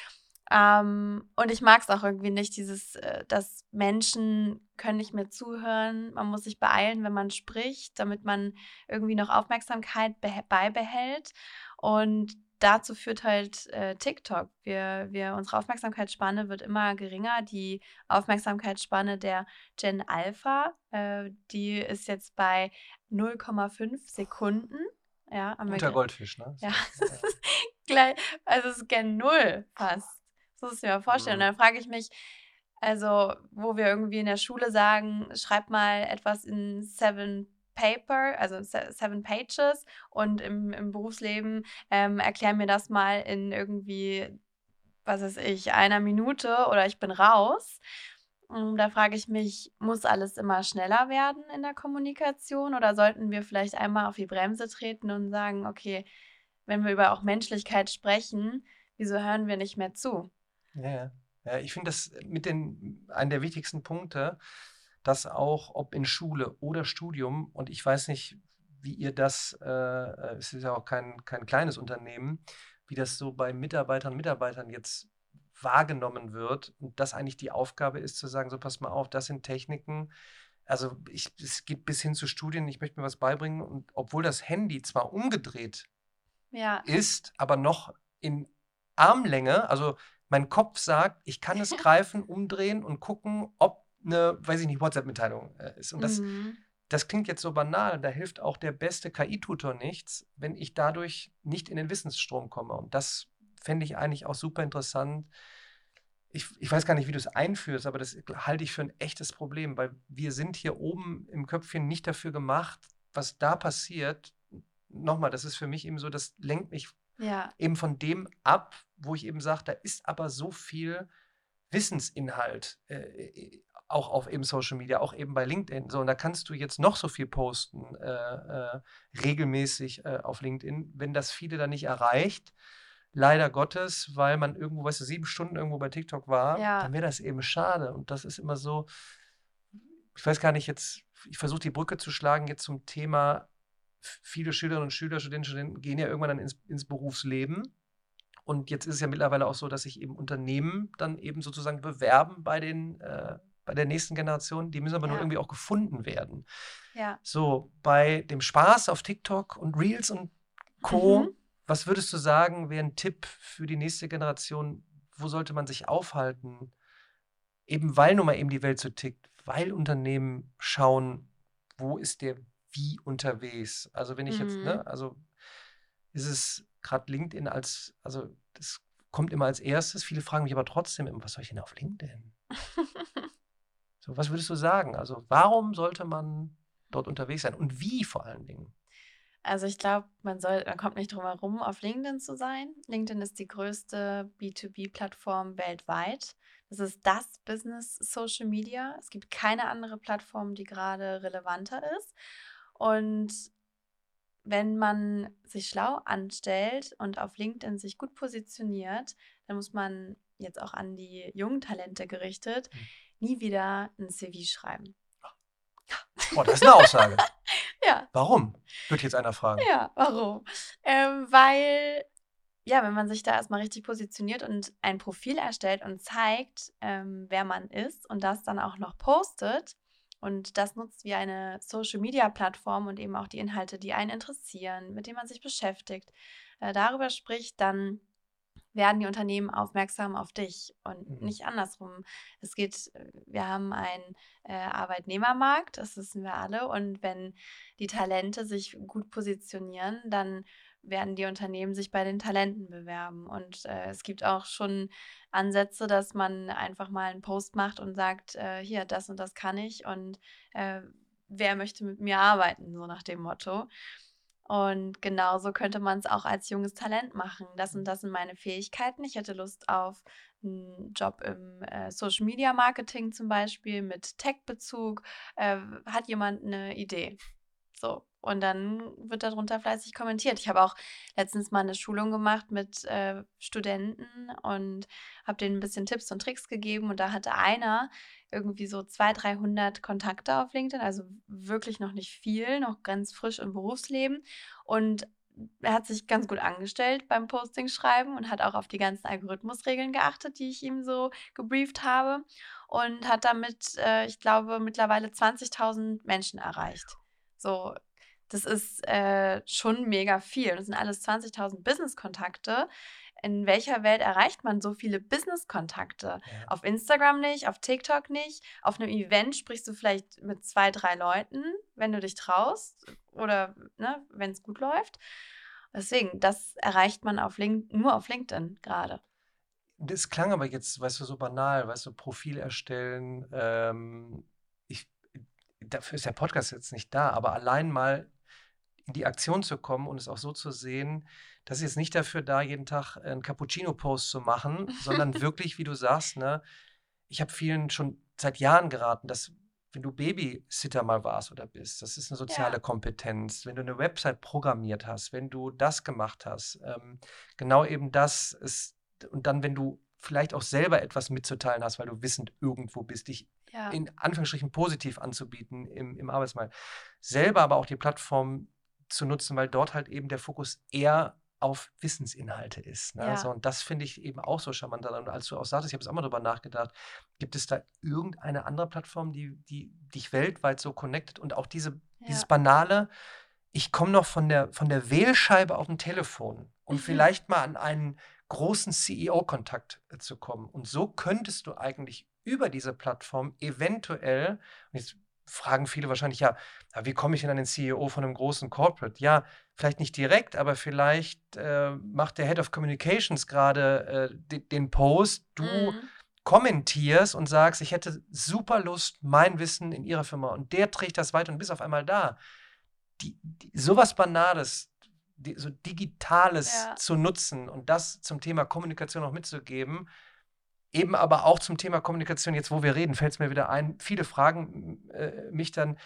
Speaker 1: Ähm, und ich mag es auch irgendwie nicht, dieses, äh, dass Menschen können nicht mehr zuhören. Man muss sich beeilen, wenn man spricht, damit man irgendwie noch Aufmerksamkeit beibehält. Und dazu führt halt äh, TikTok. Wir, wir, unsere Aufmerksamkeitsspanne wird immer geringer. Die Aufmerksamkeitsspanne der Gen Alpha, äh, die ist jetzt bei 0,5 Sekunden. Ja,
Speaker 2: Unter Goldfisch, ne?
Speaker 1: Ja, *laughs* gleich, also es ist gen Null fast. So muss ich mir mal vorstellen. Mhm. Und dann frage ich mich, also, wo wir irgendwie in der Schule sagen, schreib mal etwas in Seven Paper, also seven Pages und im, im Berufsleben ähm, erklär mir das mal in irgendwie, was weiß ich, einer Minute oder ich bin raus. Da frage ich mich, muss alles immer schneller werden in der Kommunikation oder sollten wir vielleicht einmal auf die Bremse treten und sagen, okay, wenn wir über auch Menschlichkeit sprechen, wieso hören wir nicht mehr zu?
Speaker 2: Ja, ja ich finde das mit den, einen der wichtigsten Punkte, dass auch, ob in Schule oder Studium, und ich weiß nicht, wie ihr das, äh es ist ja auch kein, kein kleines Unternehmen, wie das so bei Mitarbeitern und Mitarbeitern jetzt wahrgenommen wird und das eigentlich die Aufgabe ist, zu sagen, so pass mal auf, das sind Techniken, also ich, es geht bis hin zu Studien, ich möchte mir was beibringen und obwohl das Handy zwar umgedreht
Speaker 1: ja.
Speaker 2: ist, aber noch in Armlänge, also mein Kopf sagt, ich kann es *laughs* greifen, umdrehen und gucken, ob eine, weiß ich nicht, WhatsApp-Mitteilung äh, ist. Und das, mhm. das klingt jetzt so banal, da hilft auch der beste KI-Tutor nichts, wenn ich dadurch nicht in den Wissensstrom komme. Und das fände ich eigentlich auch super interessant. Ich, ich weiß gar nicht, wie du es einführst, aber das halte ich für ein echtes Problem, weil wir sind hier oben im Köpfchen nicht dafür gemacht, was da passiert. Nochmal, das ist für mich eben so, das lenkt mich
Speaker 1: ja.
Speaker 2: eben von dem ab, wo ich eben sage, da ist aber so viel Wissensinhalt, äh, äh, auch auf eben Social Media, auch eben bei LinkedIn. So, und da kannst du jetzt noch so viel posten, äh, äh, regelmäßig äh, auf LinkedIn, wenn das viele dann nicht erreicht leider Gottes, weil man irgendwo, weißt du, sieben Stunden irgendwo bei TikTok war, ja. dann wäre das eben schade. Und das ist immer so, ich weiß gar nicht, jetzt, ich versuche die Brücke zu schlagen jetzt zum Thema, viele Schülerinnen und Schüler, Studentinnen und Studenten gehen ja irgendwann dann ins, ins Berufsleben. Und jetzt ist es ja mittlerweile auch so, dass sich eben Unternehmen dann eben sozusagen bewerben bei den äh, bei der nächsten Generation, die müssen aber ja. nur irgendwie auch gefunden werden.
Speaker 1: Ja.
Speaker 2: So, bei dem Spaß auf TikTok und Reels und Co. Mhm. Was würdest du sagen, wäre ein Tipp für die nächste Generation? Wo sollte man sich aufhalten? Eben weil nun mal eben die Welt so tickt, weil Unternehmen schauen, wo ist der wie unterwegs. Also wenn ich mhm. jetzt, ne, mhm. also ist es gerade LinkedIn als, also das kommt immer als erstes. Viele fragen mich aber trotzdem immer, was soll ich denn auf LinkedIn? *laughs* so, was würdest du sagen? Also warum sollte man dort unterwegs sein und wie vor allen Dingen?
Speaker 1: Also ich glaube, man soll, man kommt nicht drum herum, auf LinkedIn zu sein. LinkedIn ist die größte B2B-Plattform weltweit. Das ist das Business Social Media. Es gibt keine andere Plattform, die gerade relevanter ist. Und wenn man sich schlau anstellt und auf LinkedIn sich gut positioniert, dann muss man jetzt auch an die jungen Talente gerichtet, hm. nie wieder ein CV schreiben.
Speaker 2: Boah, das ist eine Aussage. *laughs*
Speaker 1: ja.
Speaker 2: Warum? Wird jetzt einer fragen.
Speaker 1: Ja, warum? Ähm, weil, ja, wenn man sich da erstmal richtig positioniert und ein Profil erstellt und zeigt, ähm, wer man ist und das dann auch noch postet und das nutzt wie eine Social-Media-Plattform und eben auch die Inhalte, die einen interessieren, mit denen man sich beschäftigt, äh, darüber spricht, dann werden die Unternehmen aufmerksam auf dich und mhm. nicht andersrum. Es geht, äh, wir haben einen äh, Arbeitnehmermarkt, das wissen wir alle, und wenn die Talente sich gut positionieren, dann werden die Unternehmen sich bei den Talenten bewerben. Und äh, es gibt auch schon Ansätze, dass man einfach mal einen Post macht und sagt, äh, hier, das und das kann ich und äh, wer möchte mit mir arbeiten, so nach dem Motto. Und genauso könnte man es auch als junges Talent machen. Das und mhm. das sind meine Fähigkeiten. Ich hätte Lust auf einen Job im äh, Social Media Marketing zum Beispiel mit Tech-Bezug. Äh, hat jemand eine Idee? So. Und dann wird darunter fleißig kommentiert. Ich habe auch letztens mal eine Schulung gemacht mit äh, Studenten und habe denen ein bisschen Tipps und Tricks gegeben. Und da hatte einer irgendwie so 200, 300 Kontakte auf LinkedIn, also wirklich noch nicht viel, noch ganz frisch im Berufsleben. Und er hat sich ganz gut angestellt beim Posting schreiben und hat auch auf die ganzen Algorithmusregeln geachtet, die ich ihm so gebrieft habe. Und hat damit, äh, ich glaube, mittlerweile 20.000 Menschen erreicht. So, das ist äh, schon mega viel. Das sind alles 20.000 Business-Kontakte in welcher Welt erreicht man so viele Business-Kontakte? Ja. Auf Instagram nicht, auf TikTok nicht. Auf einem Event sprichst du vielleicht mit zwei, drei Leuten, wenn du dich traust oder ne, wenn es gut läuft. Deswegen, das erreicht man auf Link nur auf LinkedIn gerade.
Speaker 2: Das klang aber jetzt, weißt du, so banal, weißt du, Profil erstellen. Ähm, ich, dafür ist der Podcast jetzt nicht da, aber allein mal in die Aktion zu kommen und es auch so zu sehen, das ist jetzt nicht dafür da, jeden Tag einen Cappuccino-Post zu machen, *laughs* sondern wirklich, wie du sagst, ne, ich habe vielen schon seit Jahren geraten, dass wenn du Babysitter mal warst oder bist, das ist eine soziale
Speaker 1: Ja.
Speaker 2: Kompetenz, wenn du eine Website programmiert hast, wenn du das gemacht hast, ähm, genau eben das ist, und dann, wenn du vielleicht auch selber etwas mitzuteilen hast, weil du wissend irgendwo bist, dich
Speaker 1: Ja.
Speaker 2: in Anführungsstrichen positiv anzubieten im, im Arbeitsmarkt. Selber aber auch die Plattform zu nutzen, weil dort halt eben der Fokus eher auf Wissensinhalte ist. Ne?
Speaker 1: Ja.
Speaker 2: So, und das finde ich eben auch so charmant. Und als du auch sagtest, ich habe es auch mal drüber nachgedacht, gibt es da irgendeine andere Plattform, die, die dich weltweit so connectet und auch diese, dieses
Speaker 1: Ja.
Speaker 2: banale, ich komme noch von der, von der Wählscheibe auf dem Telefon und
Speaker 1: Mhm.
Speaker 2: vielleicht mal an einen großen CEO-Kontakt äh, zu kommen. Und so könntest du eigentlich über diese Plattform eventuell, jetzt fragen viele wahrscheinlich, ja, wie komme ich denn an den CEO von einem großen Corporate? Ja, vielleicht nicht direkt, aber vielleicht äh, macht der Head of Communications gerade äh, de- den Post, du
Speaker 1: Mhm.
Speaker 2: kommentierst und sagst, ich hätte super Lust, mein Wissen in ihrer Firma und der trägt das weiter und bist auf einmal da. Die, die, sowas Banales, die, so Digitales
Speaker 1: Ja.
Speaker 2: zu nutzen und das zum Thema Kommunikation auch mitzugeben, eben aber auch zum Thema Kommunikation, jetzt wo wir reden, fällt es mir wieder ein, viele fragen äh, mich dann,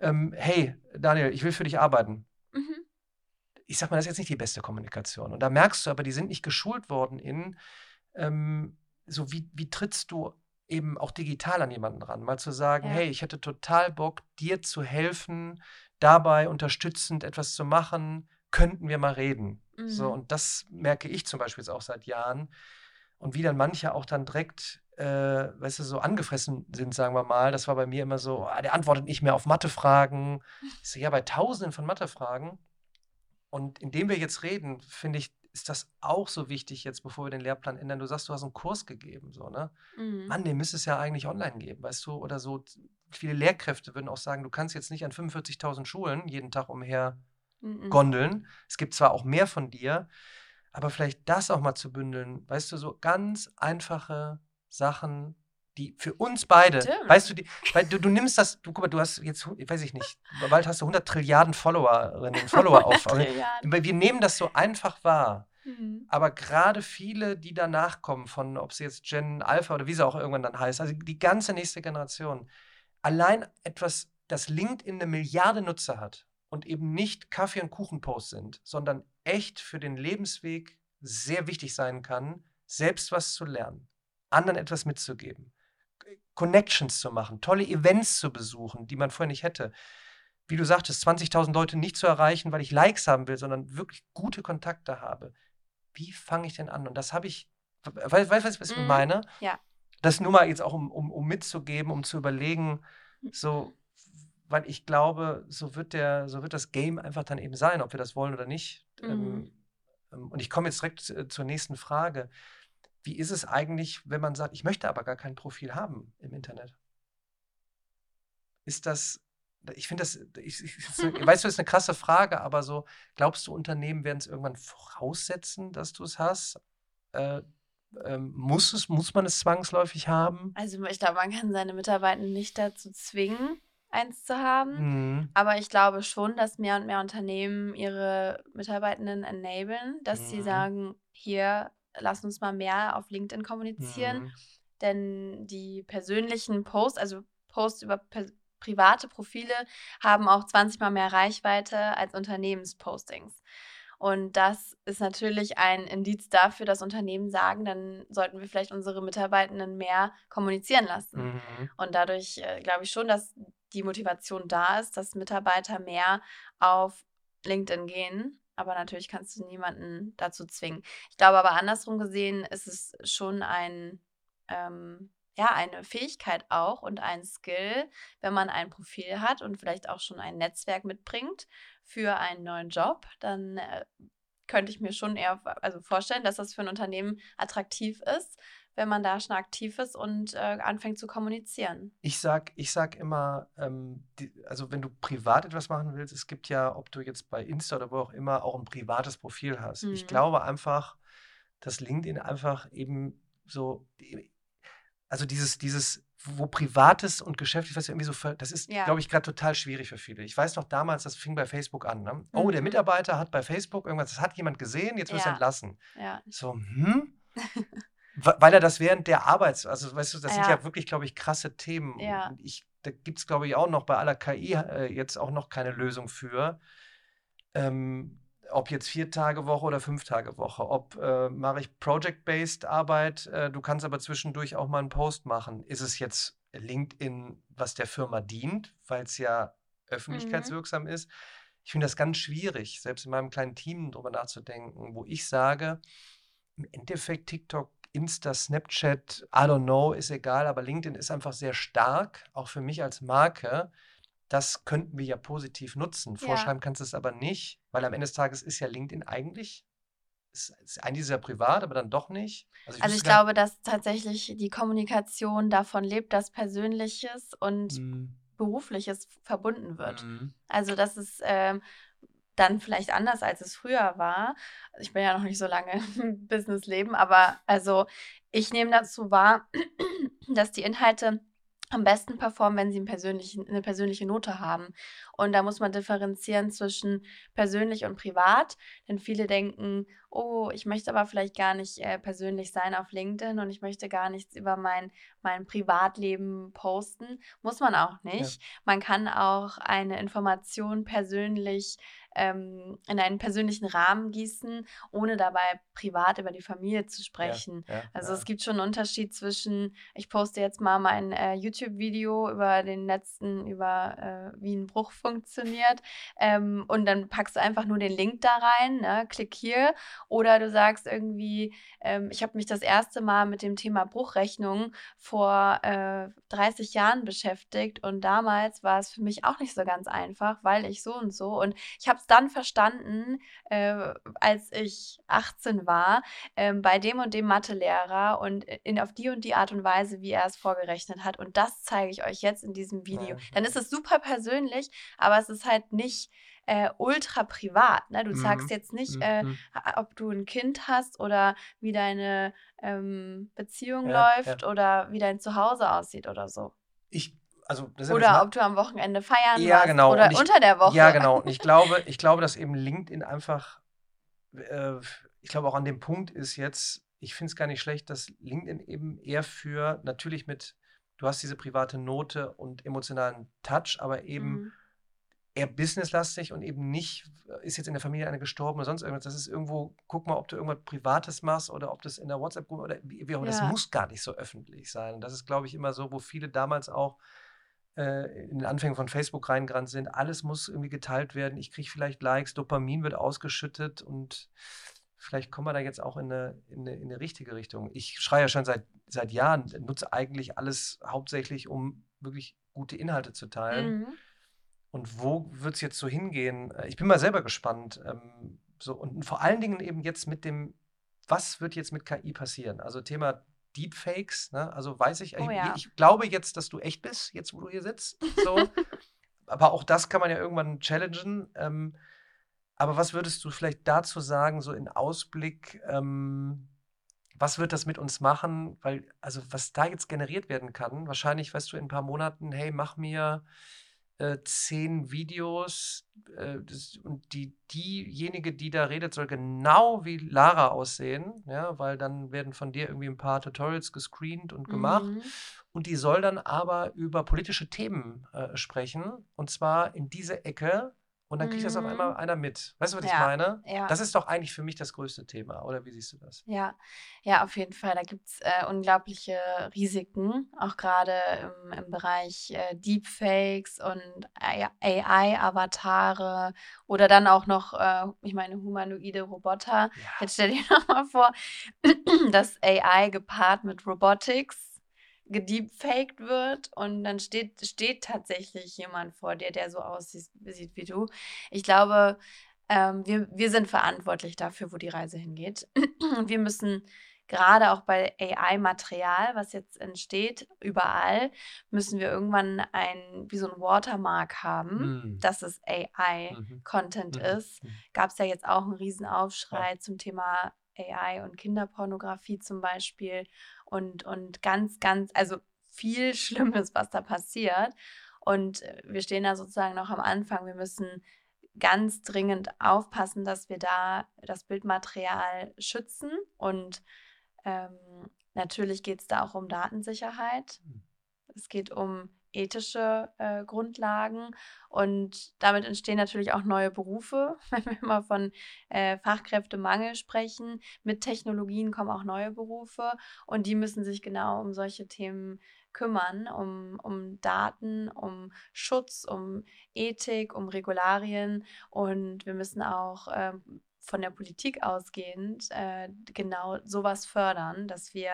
Speaker 2: ähm, hey Daniel, ich will für dich arbeiten
Speaker 1: Mhm.
Speaker 2: ich sag mal, das ist jetzt nicht die beste Kommunikation. Und da merkst du aber, die sind nicht geschult worden in, ähm, so wie, wie trittst du eben auch digital an jemanden ran? Mal zu sagen,
Speaker 1: Ja.
Speaker 2: hey, ich hätte total Bock, dir zu helfen, dabei unterstützend etwas zu machen, könnten wir mal reden. So,
Speaker 1: Mhm.
Speaker 2: und das merke ich zum Beispiel jetzt auch seit Jahren. Und wie dann manche auch dann direkt, äh, weißt du, so angefressen sind, sagen wir mal. Das war bei mir immer so, ah, der antwortet nicht mehr auf Mathefragen. Ich so, ja, bei tausenden von Mathefragen. Und indem wir jetzt reden, finde ich, ist das auch so wichtig jetzt, bevor wir den Lehrplan ändern. Du sagst, du hast einen Kurs gegeben, so, ne?
Speaker 1: Mhm.
Speaker 2: Mann, den müsste es ja eigentlich online geben, weißt du? Oder so, viele Lehrkräfte würden auch sagen, du kannst jetzt nicht an 45.000 Schulen jeden Tag umher
Speaker 1: Mhm.
Speaker 2: Gondeln. Es gibt zwar auch mehr von dir, aber vielleicht das auch mal zu bündeln. Weißt du, so ganz einfache Sachen, die für uns beide,
Speaker 1: Stimmt.
Speaker 2: weißt du, die, weil du, du nimmst das, du guck mal, du hast jetzt, weiß ich nicht, bald hast du 100 Trilliarden Followerinnen und Follower *laughs* auf. Wir nehmen das so einfach wahr.
Speaker 1: Mhm.
Speaker 2: Aber gerade viele, die danach kommen, von ob sie jetzt Gen Alpha oder wie sie auch irgendwann dann heißt, also die ganze nächste Generation, allein etwas, das LinkedIn eine Milliarde Nutzer hat und eben nicht Kaffee- und Kuchenpost sind, sondern echt für den Lebensweg sehr wichtig sein kann, selbst was zu lernen, anderen etwas mitzugeben, Connections zu machen, tolle Events zu besuchen, die man vorher nicht hätte. Wie du sagtest, 20.000 Leute nicht zu erreichen, weil ich Likes haben will, sondern wirklich gute Kontakte habe. Wie fange ich denn an? Und das habe ich, weißt du, was ich
Speaker 1: Mhm.
Speaker 2: meine?
Speaker 1: Ja.
Speaker 2: Das nur mal jetzt auch, um, um, um mitzugeben, um zu überlegen, so, weil ich glaube, so wird der, so wird das Game einfach dann eben sein, ob wir das wollen oder nicht.
Speaker 1: Mhm.
Speaker 2: Ähm, ähm, und ich komme jetzt direkt äh, zur nächsten Frage. Wie ist es eigentlich, wenn man sagt, ich möchte aber gar kein Profil haben im Internet? Ist das, ich finde das, ich, ich, ich *laughs* weiß, das ist eine krasse Frage, aber so, glaubst du, Unternehmen werden es irgendwann voraussetzen, dass du es hast? Äh, ähm, muss, es, muss man es zwangsläufig haben?
Speaker 1: Also ich glaube, man kann seine Mitarbeiter nicht dazu zwingen, eins zu haben.
Speaker 2: Mhm.
Speaker 1: Aber ich glaube schon, dass mehr und mehr Unternehmen ihre Mitarbeitenden enablen, dass sie
Speaker 2: Mhm.
Speaker 1: sagen, hier, lass uns mal mehr auf LinkedIn kommunizieren.
Speaker 2: Mhm.
Speaker 1: Denn die persönlichen Posts, also Posts über per private Profile, haben auch 20 mal mehr Reichweite als Unternehmenspostings. Und das ist natürlich ein Indiz dafür, dass Unternehmen sagen, dann sollten wir vielleicht unsere Mitarbeitenden mehr kommunizieren lassen.
Speaker 2: Mhm.
Speaker 1: Und dadurch äh, glaube ich schon, dass die Motivation da ist, dass Mitarbeiter mehr auf LinkedIn gehen. Aber natürlich kannst du niemanden dazu zwingen. Ich glaube aber andersrum gesehen ist es schon ein, ähm, ja, eine Fähigkeit auch und ein Skill, wenn man ein Profil hat und vielleicht auch schon ein Netzwerk mitbringt für einen neuen Job, dann äh, könnte ich mir schon eher also vorstellen, dass das für ein Unternehmen attraktiv ist, wenn man da schon aktiv ist und äh, anfängt zu kommunizieren.
Speaker 2: Ich sag, ich sag immer, ähm, die, also wenn du privat etwas machen willst, es gibt ja, ob du jetzt bei Insta oder wo auch immer, auch ein privates Profil hast. Ich
Speaker 1: Mhm.
Speaker 2: glaube einfach, dass LinkedIn einfach eben so, also dieses, dieses, wo Privates und Geschäftlich, was irgendwie so, das ist,
Speaker 1: Ja.
Speaker 2: glaube ich, gerade total schwierig für viele. Ich weiß noch damals, das fing bei Facebook an. Ne? Oh, der
Speaker 1: Mhm.
Speaker 2: Mitarbeiter hat bei Facebook irgendwas, das hat jemand gesehen, jetzt wird es
Speaker 1: Ja.
Speaker 2: entlassen.
Speaker 1: Ja.
Speaker 2: So, hm? *laughs* weil er das während der Arbeit, also weißt du, das
Speaker 1: Ja.
Speaker 2: sind ja wirklich, glaube ich, krasse Themen.
Speaker 1: Ja.
Speaker 2: Und Ich, da gibt es, glaube ich, auch noch bei aller KI äh, jetzt auch noch keine Lösung für. Ähm, ob jetzt vier Tage Woche oder fünf Tage Woche, ob äh, mache ich Project-Based Arbeit, äh, du kannst aber zwischendurch auch mal einen Post machen. Ist es jetzt LinkedIn, was der Firma dient, weil es ja öffentlichkeitswirksam ist? Ich finde das ganz schwierig, selbst in meinem kleinen Team darüber nachzudenken, wo ich sage, im Endeffekt TikTok, Insta, Snapchat, I don't know, ist egal, aber LinkedIn ist einfach sehr stark, auch für mich als Marke. Das könnten wir ja positiv nutzen.
Speaker 1: Ja.
Speaker 2: Vorschreiben kannst du es aber nicht, weil am Ende des Tages ist ja LinkedIn eigentlich, ist, ist eigentlich sehr privat, aber dann doch nicht.
Speaker 1: Also ich
Speaker 2: gar
Speaker 1: glaube, dass tatsächlich die Kommunikation davon lebt, dass Persönliches und
Speaker 2: Mm,
Speaker 1: Berufliches verbunden wird.
Speaker 2: mm.
Speaker 1: Also das ist ähm, dann vielleicht anders, als es früher war. Ich bin ja noch nicht so lange *laughs* im Businessleben, aber also ich nehme dazu wahr, *clears throat* dass die Inhalte am besten performen, wenn sie eine persönliche Note haben. Und da muss man differenzieren zwischen persönlich und privat, denn viele denken, oh, ich möchte aber vielleicht gar nicht äh, persönlich sein auf LinkedIn und ich möchte gar nichts über mein, mein Privatleben posten. Muss man auch nicht. Man kann auch eine Information persönlich ähm, in einen persönlichen Rahmen gießen, ohne dabei privat über die Familie zu sprechen.
Speaker 2: Ja,
Speaker 1: Also
Speaker 2: ja.
Speaker 1: es gibt schon einen Unterschied zwischen, ich poste jetzt mal mein äh, YouTube-Video über den letzten, über äh, wie ein Bruch funktioniert ähm, und dann packst du einfach nur den Link da rein, ne? klick hier oder du sagst irgendwie, ähm, ich habe mich das erste Mal mit dem Thema Bruchrechnung vor äh, 30 Jahren beschäftigt und damals war es für mich auch nicht so ganz einfach, weil ich so und so und ich habe es dann verstanden, äh, als ich 18 war, ähm, bei dem und dem Mathelehrer und in, auf die und die Art und Weise, wie er es vorgerechnet hat. Und das zeige ich euch jetzt in diesem Video.
Speaker 2: Ja,
Speaker 1: Dann ist es super persönlich, aber es ist halt nicht äh, ultra privat. Ne? Du
Speaker 2: Mhm,
Speaker 1: sagst jetzt nicht,
Speaker 2: mm,
Speaker 1: äh, ha- ob du ein Kind hast oder wie deine ähm, Beziehung
Speaker 2: Ja,
Speaker 1: läuft oder wie dein Zuhause aussieht oder so.
Speaker 2: Ich, also das ja
Speaker 1: Oder
Speaker 2: das
Speaker 1: ob du am Wochenende feiern
Speaker 2: Ja,
Speaker 1: warst
Speaker 2: genau.
Speaker 1: oder
Speaker 2: ich-
Speaker 1: unter der Woche.
Speaker 2: Ja, genau. *laughs* Und ich glaube, ich glaube, dass eben LinkedIn einfach, äh, ich glaube auch an dem Punkt ist jetzt, ich finde es gar nicht schlecht, dass LinkedIn eben eher für, natürlich mit, du hast diese private Note und emotionalen Touch, aber eben
Speaker 1: Mhm.
Speaker 2: eher businesslastig und eben nicht, ist jetzt in der Familie eine gestorben oder sonst irgendwas. Das ist irgendwo, guck mal, ob du irgendwas Privates machst oder ob das in der WhatsApp-Gruppe oder wie, wie auch immer. Das
Speaker 1: Ja.
Speaker 2: muss gar nicht so öffentlich sein. Und das ist, glaube ich, immer so, wo viele damals auch in den Anfängen von Facebook reingerannt sind. Alles muss irgendwie geteilt werden. Ich kriege vielleicht Likes, Dopamin wird ausgeschüttet und vielleicht kommen wir da jetzt auch in eine, in eine, in eine richtige Richtung. Ich schreie ja schon seit, seit Jahren, nutze eigentlich alles hauptsächlich, um wirklich gute Inhalte zu teilen.
Speaker 1: Mhm.
Speaker 2: Und wo wird es jetzt so hingehen? Äh, Ich bin mal selber gespannt. Ähm, so, und vor allen Dingen eben jetzt mit dem, was wird jetzt mit KI passieren? Also Thema Deepfakes, ne? Also weiß ich,
Speaker 1: Oh
Speaker 2: ich,
Speaker 1: ja.
Speaker 2: ich glaube jetzt, dass du echt bist, jetzt wo du hier sitzt. So. *laughs* aber auch das kann man ja irgendwann challengen. Ähm, aber was würdest du vielleicht dazu sagen, so in Ausblick, ähm, was wird das mit uns machen? Weil, also was da jetzt generiert werden kann, wahrscheinlich weißt du in ein paar Monaten, hey, mach mir äh, zehn Videos äh, das, und die, diejenige, die da redet, soll genau wie Lara aussehen, ja, weil dann werden von dir irgendwie ein paar Tutorials gescreent und gemacht.
Speaker 1: Mhm.
Speaker 2: Und die soll dann aber über politische Themen äh, sprechen. Und zwar in diese Ecke. Und dann kriegt das auf
Speaker 1: Mhm.
Speaker 2: einmal einer mit. Weißt du, was ich
Speaker 1: Ja,
Speaker 2: meine?
Speaker 1: ja.
Speaker 2: Das ist doch eigentlich für mich das größte Thema. Oder wie siehst du das?
Speaker 1: Ja, ja, auf jeden Fall. Da gibt es äh, unglaubliche Risiken, auch gerade im, im Bereich äh, Deepfakes und AI-Avatare oder dann auch noch, äh, ich meine, humanoide Roboter.
Speaker 2: Ja.
Speaker 1: Jetzt stell dir *laughs* noch mal vor, *clears throat* dass AI gepaart mit Robotics gedeepfaked wird und dann steht, steht tatsächlich jemand vor dir, der so aussieht sieht wie du. Ich glaube, ähm, wir, wir sind verantwortlich dafür, wo die Reise hingeht. Und *clears throat* wir müssen gerade auch bei AI-Material, was jetzt entsteht, überall, müssen wir irgendwann ein, wie so ein Watermark haben,
Speaker 2: Mm.
Speaker 1: dass es AI-Content
Speaker 2: Mhm.
Speaker 1: ist
Speaker 2: Mhm.
Speaker 1: gab es ja jetzt auch einen Riesenaufschrei zum Thema AI und Kinderpornografie zum Beispiel und, und ganz, ganz, also viel *laughs* Schlimmes, was da passiert. Und äh, wir stehen da sozusagen noch am Anfang. Wir müssen ganz dringend aufpassen, dass wir da das Bildmaterial schützen und ähm, natürlich geht es da auch um Datensicherheit. Mhm. Es geht um ethische äh, Grundlagen und damit entstehen natürlich auch neue Berufe, *laughs* wenn wir immer von äh, Fachkräftemangel sprechen. Mit Technologien kommen auch neue Berufe und die müssen sich genau um solche Themen kümmern, um, um Daten, um Schutz, um Ethik, um Regularien und wir müssen auch äh, von der Politik ausgehend äh, genau sowas fördern, dass wir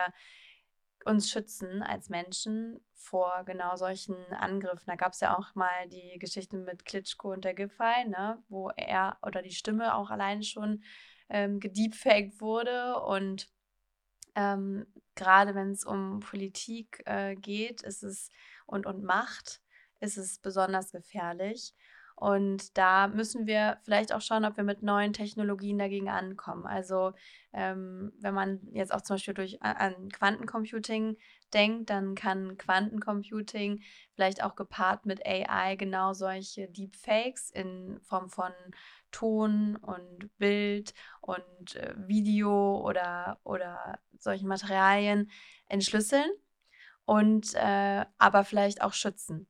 Speaker 1: uns schützen als Menschen vor genau solchen Angriffen. Da gab es ja auch mal die Geschichte mit Klitschko und der Giffey, ne, wo er oder die Stimme auch allein schon ähm, gedeepfaked wurde. Und ähm, gerade wenn es um Politik äh, geht, ist es und, und Macht, ist es besonders gefährlich. Und da müssen wir vielleicht auch schauen, ob wir mit neuen Technologien dagegen ankommen. Also ähm, wenn man jetzt auch zum Beispiel durch an Quantencomputing denkt, dann kann Quantencomputing vielleicht auch gepaart mit AI genau solche Deepfakes in Form von Ton und Bild und äh, Video oder, oder solchen Materialien entschlüsseln und äh, aber vielleicht auch schützen.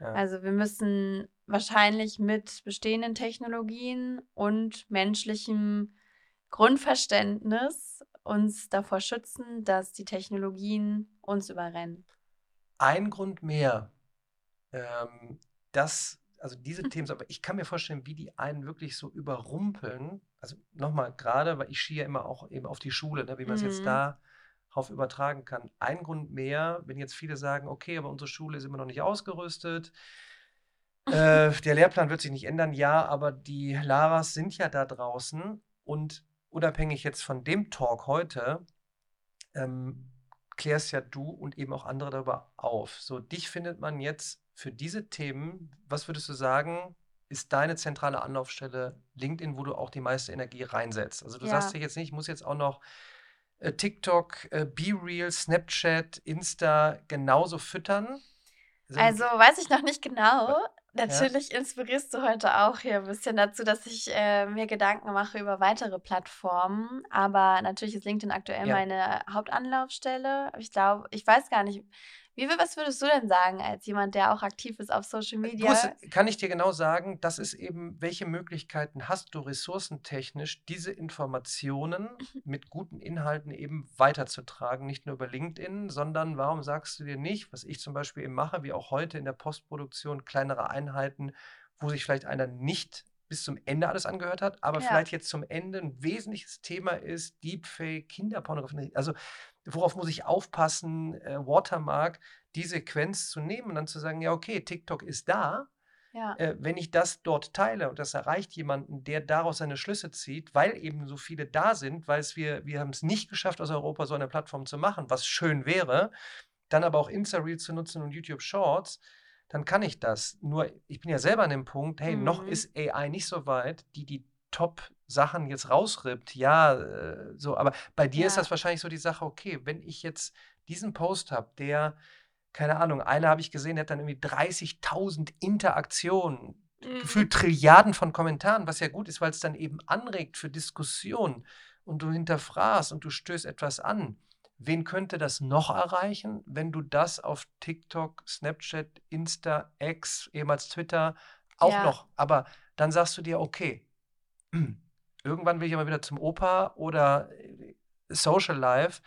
Speaker 1: Ja. Also wir müssen wahrscheinlich mit bestehenden Technologien und menschlichem Grundverständnis uns davor schützen, dass die Technologien uns überrennen.
Speaker 2: Ein Grund mehr, ähm, dass, also diese *laughs* Themen, aber ich kann mir vorstellen, wie die einen wirklich so überrumpeln. Also nochmal, gerade, weil ich schiehe ja immer auch eben auf die Schule, ne, wie man es mhm. jetzt darauf übertragen kann. Ein Grund mehr, wenn jetzt viele sagen, okay, aber unsere Schule ist immer noch nicht ausgerüstet, äh, *laughs* der Lehrplan wird sich nicht ändern, ja, aber die Laras sind ja da draußen und unabhängig jetzt von dem Talk heute, ähm, klärst ja du und eben auch andere darüber auf. So, dich findet man jetzt für diese Themen, was würdest du sagen, ist deine zentrale Anlaufstelle LinkedIn, wo du auch die meiste Energie reinsetzt? Also du ja. sagst ja jetzt nicht, ich muss jetzt auch noch TikTok, äh, BeReal, Snapchat, Insta genauso füttern.
Speaker 1: Also, also weiß ich noch nicht genau. Natürlich ja. inspirierst du heute auch hier ein bisschen dazu, dass ich äh, mir Gedanken mache über weitere Plattformen. Aber natürlich ist LinkedIn aktuell ja. meine Hauptanlaufstelle. Ich glaube, ich weiß gar nicht, wie, was würdest du denn sagen, als jemand, der auch aktiv ist auf Social äh, Media?
Speaker 2: Muss, kann ich dir genau sagen, das ist eben, welche Möglichkeiten hast du ressourcentechnisch, diese Informationen mit guten Inhalten eben weiterzutragen, nicht nur über LinkedIn, sondern warum sagst du dir nicht, was ich zum Beispiel eben mache, wie auch heute in der Postproduktion, kleinere Einheiten, wo sich vielleicht einer nicht bis zum Ende alles angehört hat, aber ja. vielleicht jetzt zum Ende ein wesentliches Thema ist Deepfake, Kinderpornografie. Also worauf muss ich aufpassen, äh, Watermark, die Sequenz zu nehmen und dann zu sagen, ja, okay, TikTok ist da. Ja. Äh, wenn ich das dort teile und das erreicht jemanden, der daraus seine Schlüsse zieht, weil eben so viele da sind, weil es wir, wir haben es nicht geschafft, aus Europa so eine Plattform zu machen, was schön wäre, dann aber auch Insta-Reel zu nutzen und YouTube Shorts, dann kann ich das. Nur ich bin ja selber an dem Punkt, hey, mhm. noch ist AI nicht so weit, die die Top-Sachen jetzt rausrippt. Ja, äh, so, aber bei dir ja. ist das wahrscheinlich so die Sache, okay, wenn ich jetzt diesen Post habe, der, keine Ahnung, einer habe ich gesehen, der hat dann irgendwie 30.000 Interaktionen, mhm. gefühlt Trilliarden von Kommentaren, was ja gut ist, weil es dann eben anregt für Diskussionen und du hinterfragst und du stößt etwas an. Wen könnte das noch erreichen, wenn du das auf TikTok, Snapchat, Insta, X, ehemals Twitter auch ja. noch, aber dann sagst du dir, okay, *clears throat* irgendwann will ich aber wieder zum Opa oder äh, Social Life.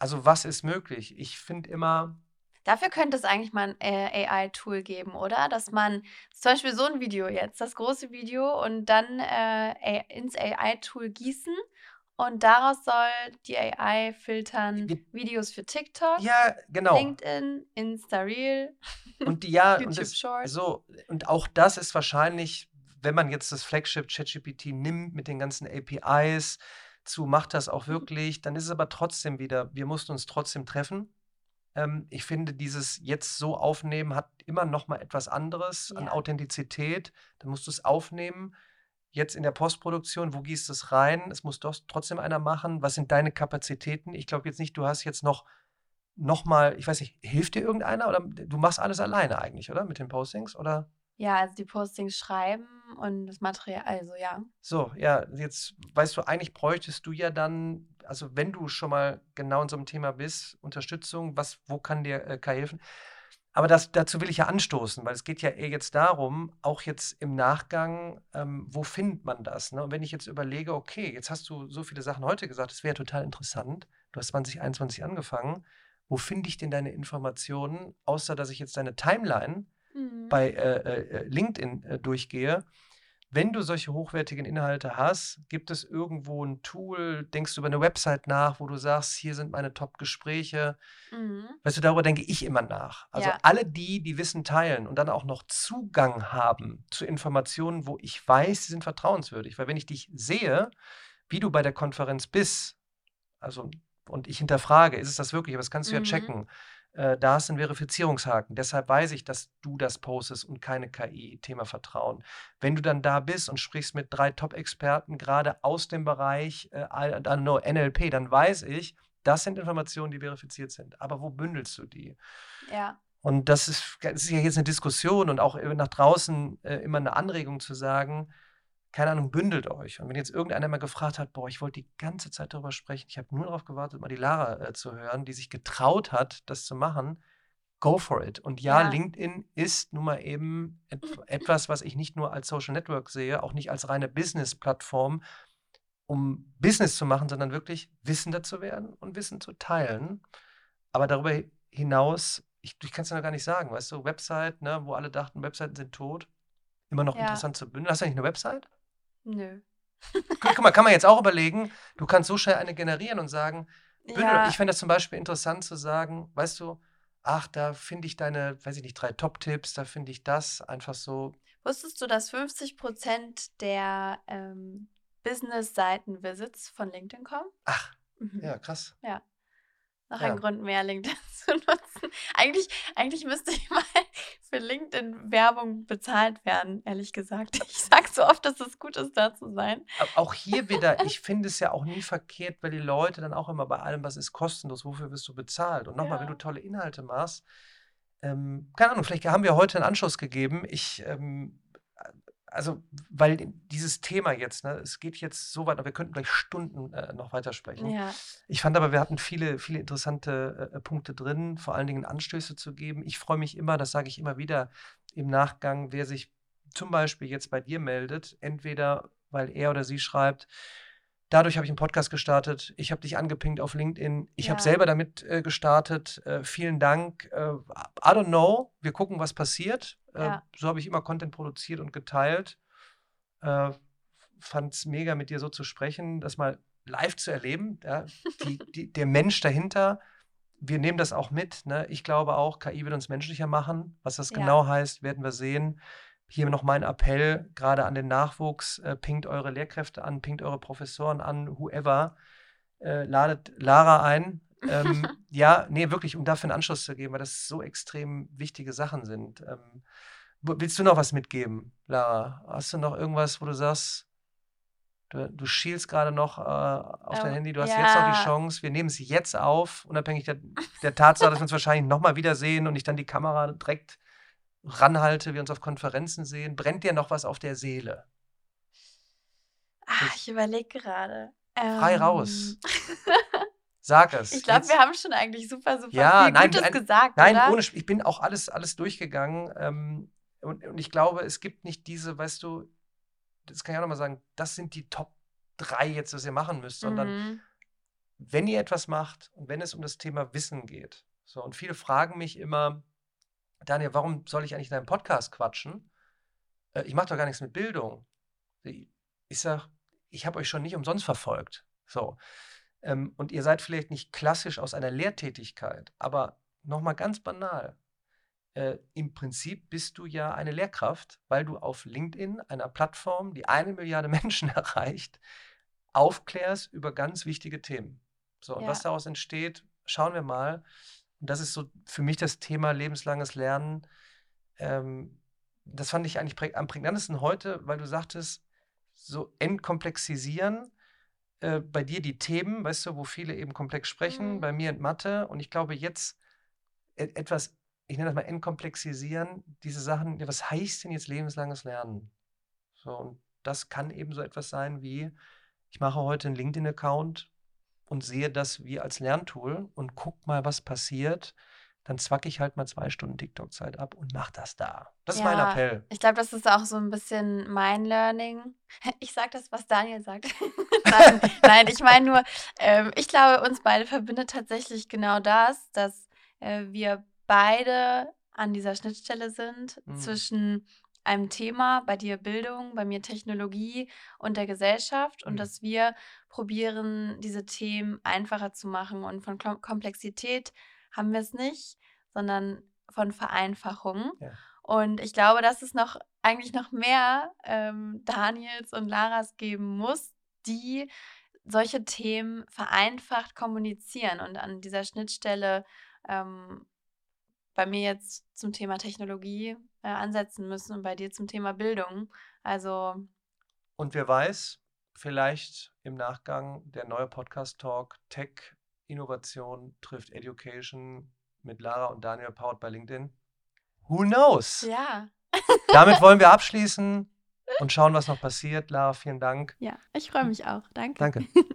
Speaker 2: Also was ist möglich? Ich finde immer.
Speaker 1: Dafür könnte es eigentlich mal ein äh, AI-Tool geben, oder? Dass man zum Beispiel so ein Video jetzt, das große Video, und dann äh, ins AI-Tool gießen und daraus soll die AI filtern Videos für TikTok,
Speaker 2: ja, genau.
Speaker 1: LinkedIn, Insta-Reel,
Speaker 2: und ja, *laughs* YouTube und das, Short. So, und auch das ist wahrscheinlich wenn man jetzt das Flagship ChatGPT nimmt mit den ganzen APIs zu, macht das auch mhm. wirklich, dann ist es aber trotzdem wieder, wir mussten uns trotzdem treffen. Ähm, ich finde, dieses jetzt so aufnehmen hat immer noch mal etwas anderes ja. an Authentizität. Dann musst du es aufnehmen. Jetzt in der Postproduktion, wo gießt es rein? Es muss doch trotzdem einer machen. Was sind deine Kapazitäten? Ich glaube jetzt nicht, du hast jetzt noch noch mal, ich weiß nicht, hilft dir irgendeiner oder du machst alles alleine eigentlich, oder mit den Postings oder?
Speaker 1: Ja, also die Postings schreiben und das Material, also ja.
Speaker 2: So, ja, jetzt weißt du, eigentlich bräuchtest du ja dann, also wenn du schon mal genau in so einem Thema bist, Unterstützung, was, wo kann dir äh, Kai helfen? Aber das, dazu will ich ja anstoßen, weil es geht ja eher jetzt darum, auch jetzt im Nachgang, ähm, wo findet man das? Ne? Und wenn ich jetzt überlege, okay, jetzt hast du so viele Sachen heute gesagt, das wäre total interessant. Du hast 2021 angefangen. Wo finde ich denn deine Informationen, außer dass ich jetzt deine Timeline mhm. bei äh, äh, LinkedIn äh, durchgehe? Wenn du solche hochwertigen Inhalte hast, gibt es irgendwo ein Tool, denkst du über eine Website nach, wo du sagst, hier sind meine Top-Gespräche. Mhm. Weißt du, darüber denke ich immer nach. Also ja. alle die, die Wissen teilen und dann auch noch Zugang haben zu Informationen, wo ich weiß, sie sind vertrauenswürdig. Weil wenn ich dich sehe, wie du bei der Konferenz bist, also und ich hinterfrage, ist es das wirklich, aber das kannst du mhm. ja checken äh, da ist ein Verifizierungshaken. Deshalb weiß ich, dass du das postest und keine KI. Thema Vertrauen. Wenn du dann da bist und sprichst mit drei Top-Experten, gerade aus dem Bereich äh, know, NLP, dann weiß ich, das sind Informationen, die verifiziert sind. Aber wo bündelst du die?
Speaker 1: Ja.
Speaker 2: Und das ist, das ist ja jetzt eine Diskussion und auch nach draußen äh, immer eine Anregung zu sagen, keine Ahnung, bündelt euch. Und wenn jetzt irgendeiner mal gefragt hat, boah, ich wollte die ganze Zeit darüber sprechen, ich habe nur darauf gewartet, mal die Lara äh, zu hören, die sich getraut hat, das zu machen, go for it. Und ja, ja. LinkedIn ist nun mal eben et *laughs* etwas, was ich nicht nur als Social Network sehe, auch nicht als reine Business-Plattform, um Business zu machen, sondern wirklich wissender zu werden und Wissen zu teilen. Aber darüber hinaus, ich, ich kann es ja noch gar nicht sagen, weißt du, Website, ne, wo alle dachten, Webseiten sind tot, immer noch ja. interessant zu bündeln. Hast du eigentlich eine Website?
Speaker 1: Nö.
Speaker 2: Guck mal, kann man jetzt auch überlegen, du kannst so schnell eine generieren und sagen,
Speaker 1: ja.
Speaker 2: ich fände das zum Beispiel interessant zu sagen, weißt du, ach, da finde ich deine, weiß ich nicht, drei Top-Tipps, da finde ich das einfach so.
Speaker 1: Wusstest du, dass 50 Prozent der ähm, Business-Seiten-Visits von LinkedIn kommen?
Speaker 2: Ach, mhm. ja, krass.
Speaker 1: Ja. Noch ja. ein Grund mehr, LinkedIn *laughs* zu nutzen. Eigentlich, eigentlich müsste ich mal *laughs* für LinkedIn Werbung bezahlt werden, ehrlich gesagt. *laughs* Ich sage so oft, dass es gut ist, da zu sein.
Speaker 2: Auch hier wieder, ich finde es ja auch nie verkehrt, weil die Leute dann auch immer bei allem, was ist kostenlos, wofür wirst du bezahlt? Und nochmal, ja. wenn du tolle Inhalte machst, ähm, keine Ahnung, vielleicht haben wir heute einen Anschluss gegeben. Ich ähm, also, weil dieses Thema jetzt, ne, es geht jetzt so weit, wir könnten gleich Stunden äh, noch weitersprechen.
Speaker 1: Ja.
Speaker 2: Ich fand aber, wir hatten viele, viele interessante äh, Punkte drin, vor allen Dingen Anstöße zu geben. Ich freue mich immer, das sage ich immer wieder im Nachgang, wer sich zum Beispiel jetzt bei dir meldet, entweder weil er oder sie schreibt, Dadurch habe ich einen Podcast gestartet. Ich habe dich angepinkt auf LinkedIn. Ich ja. habe selber damit äh, gestartet. Äh, vielen Dank. Äh, I don't know. Wir gucken, was passiert. Äh, ja. So habe ich immer Content produziert und geteilt. Äh, Fand es mega, mit dir so zu sprechen, das mal live zu erleben. Ja? Die, die, der Mensch dahinter. Wir nehmen das auch mit. Ne? Ich glaube auch, KI wird uns menschlicher machen. Was das genau heißt, werden wir sehen hier noch mein Appell gerade an den Nachwuchs, äh, pinkt eure Lehrkräfte an, pinkt eure Professoren an, whoever, äh, ladet Lara ein. Ähm, *laughs* ja, nee, wirklich, um dafür einen Anschluss zu geben, weil das so extrem wichtige Sachen sind. Ähm, willst du noch was mitgeben, Lara? Hast du noch irgendwas, wo du sagst, du, du schielst gerade noch äh, auf oh, dein Handy, du hast ja. jetzt noch die Chance, wir nehmen es jetzt auf, unabhängig der, der Tatsache, dass wir uns wahrscheinlich nochmal wiedersehen und ich dann die Kamera direkt ranhalte, wir uns auf Konferenzen sehen, brennt dir noch was auf der Seele?
Speaker 1: Ach, ich überlege gerade.
Speaker 2: Frei ähm. raus. *laughs* Sag es.
Speaker 1: Ich glaube, wir haben schon eigentlich super, super ja, viel nein, Gutes ein, gesagt.
Speaker 2: Nein,
Speaker 1: oder?
Speaker 2: ohne ich bin auch alles, alles durchgegangen. Ähm, und, und, ich glaube, es gibt nicht diese, weißt du, das kann ich auch nochmal sagen, das sind die Top 3 jetzt, was ihr machen müsst, sondern mhm. wenn ihr etwas macht und wenn es um das Thema Wissen geht. So, und viele fragen mich immer, Daniel, warum soll ich eigentlich in deinem Podcast quatschen? Äh, ich mache doch gar nichts mit Bildung. Ich sage, ich habe euch schon nicht umsonst verfolgt. So. Ähm, und ihr seid vielleicht nicht klassisch aus einer Lehrtätigkeit, aber nochmal ganz banal. Äh, Im Prinzip bist du ja eine Lehrkraft, weil du auf LinkedIn, einer Plattform, die eine Milliarde *laughs* Menschen erreicht, aufklärst über ganz wichtige Themen. So, und ja. was daraus entsteht, schauen wir mal. Und das ist so für mich das Thema lebenslanges Lernen. Ähm, das fand ich eigentlich prä am prägnantesten heute, weil du sagtest, so entkomplexisieren. Äh, bei dir die Themen, weißt du, wo viele eben komplex sprechen, mhm. bei mir in Mathe. Und ich glaube, jetzt et etwas, ich nenne das mal entkomplexisieren, diese Sachen, ja, was heißt denn jetzt lebenslanges Lernen? So, und das kann eben so etwas sein wie, ich mache heute einen LinkedIn-Account, und sehe das wie als Lerntool und guck mal, was passiert, dann zwacke ich halt mal zwei Stunden TikTok-Zeit ab und mach das da. Das ist mein Appell.
Speaker 1: Ich glaube, das ist auch so ein bisschen mein Learning. *laughs* Ich sage das, was Daniel sagt. *laughs* nein, nein, ich meine nur, ähm, ich glaube, uns beide verbindet tatsächlich genau das, dass äh, wir beide an dieser Schnittstelle sind mhm. zwischen einem Thema, bei dir Bildung, bei mir Technologie und der Gesellschaft und mhm. dass wir probieren, diese Themen einfacher zu machen und von Komplexität haben wir es nicht, sondern von Vereinfachung. Ja. Und ich glaube, dass es noch eigentlich noch mehr ähm, Daniels und Laras geben muss, die solche Themen vereinfacht kommunizieren und an dieser Schnittstelle ähm, bei mir jetzt zum Thema Technologie äh, ansetzen müssen und bei dir zum Thema Bildung. Also.
Speaker 2: Und wer weiß, vielleicht im Nachgang der neue Podcast-Talk Tech Innovation trifft Education mit Lara und Daniel powered bei LinkedIn. Who knows?
Speaker 1: Ja. *laughs*
Speaker 2: Damit wollen wir abschließen und schauen, was noch passiert. Lara, vielen Dank.
Speaker 1: Ja, ich freue mich auch. Danke.
Speaker 2: Danke. *laughs*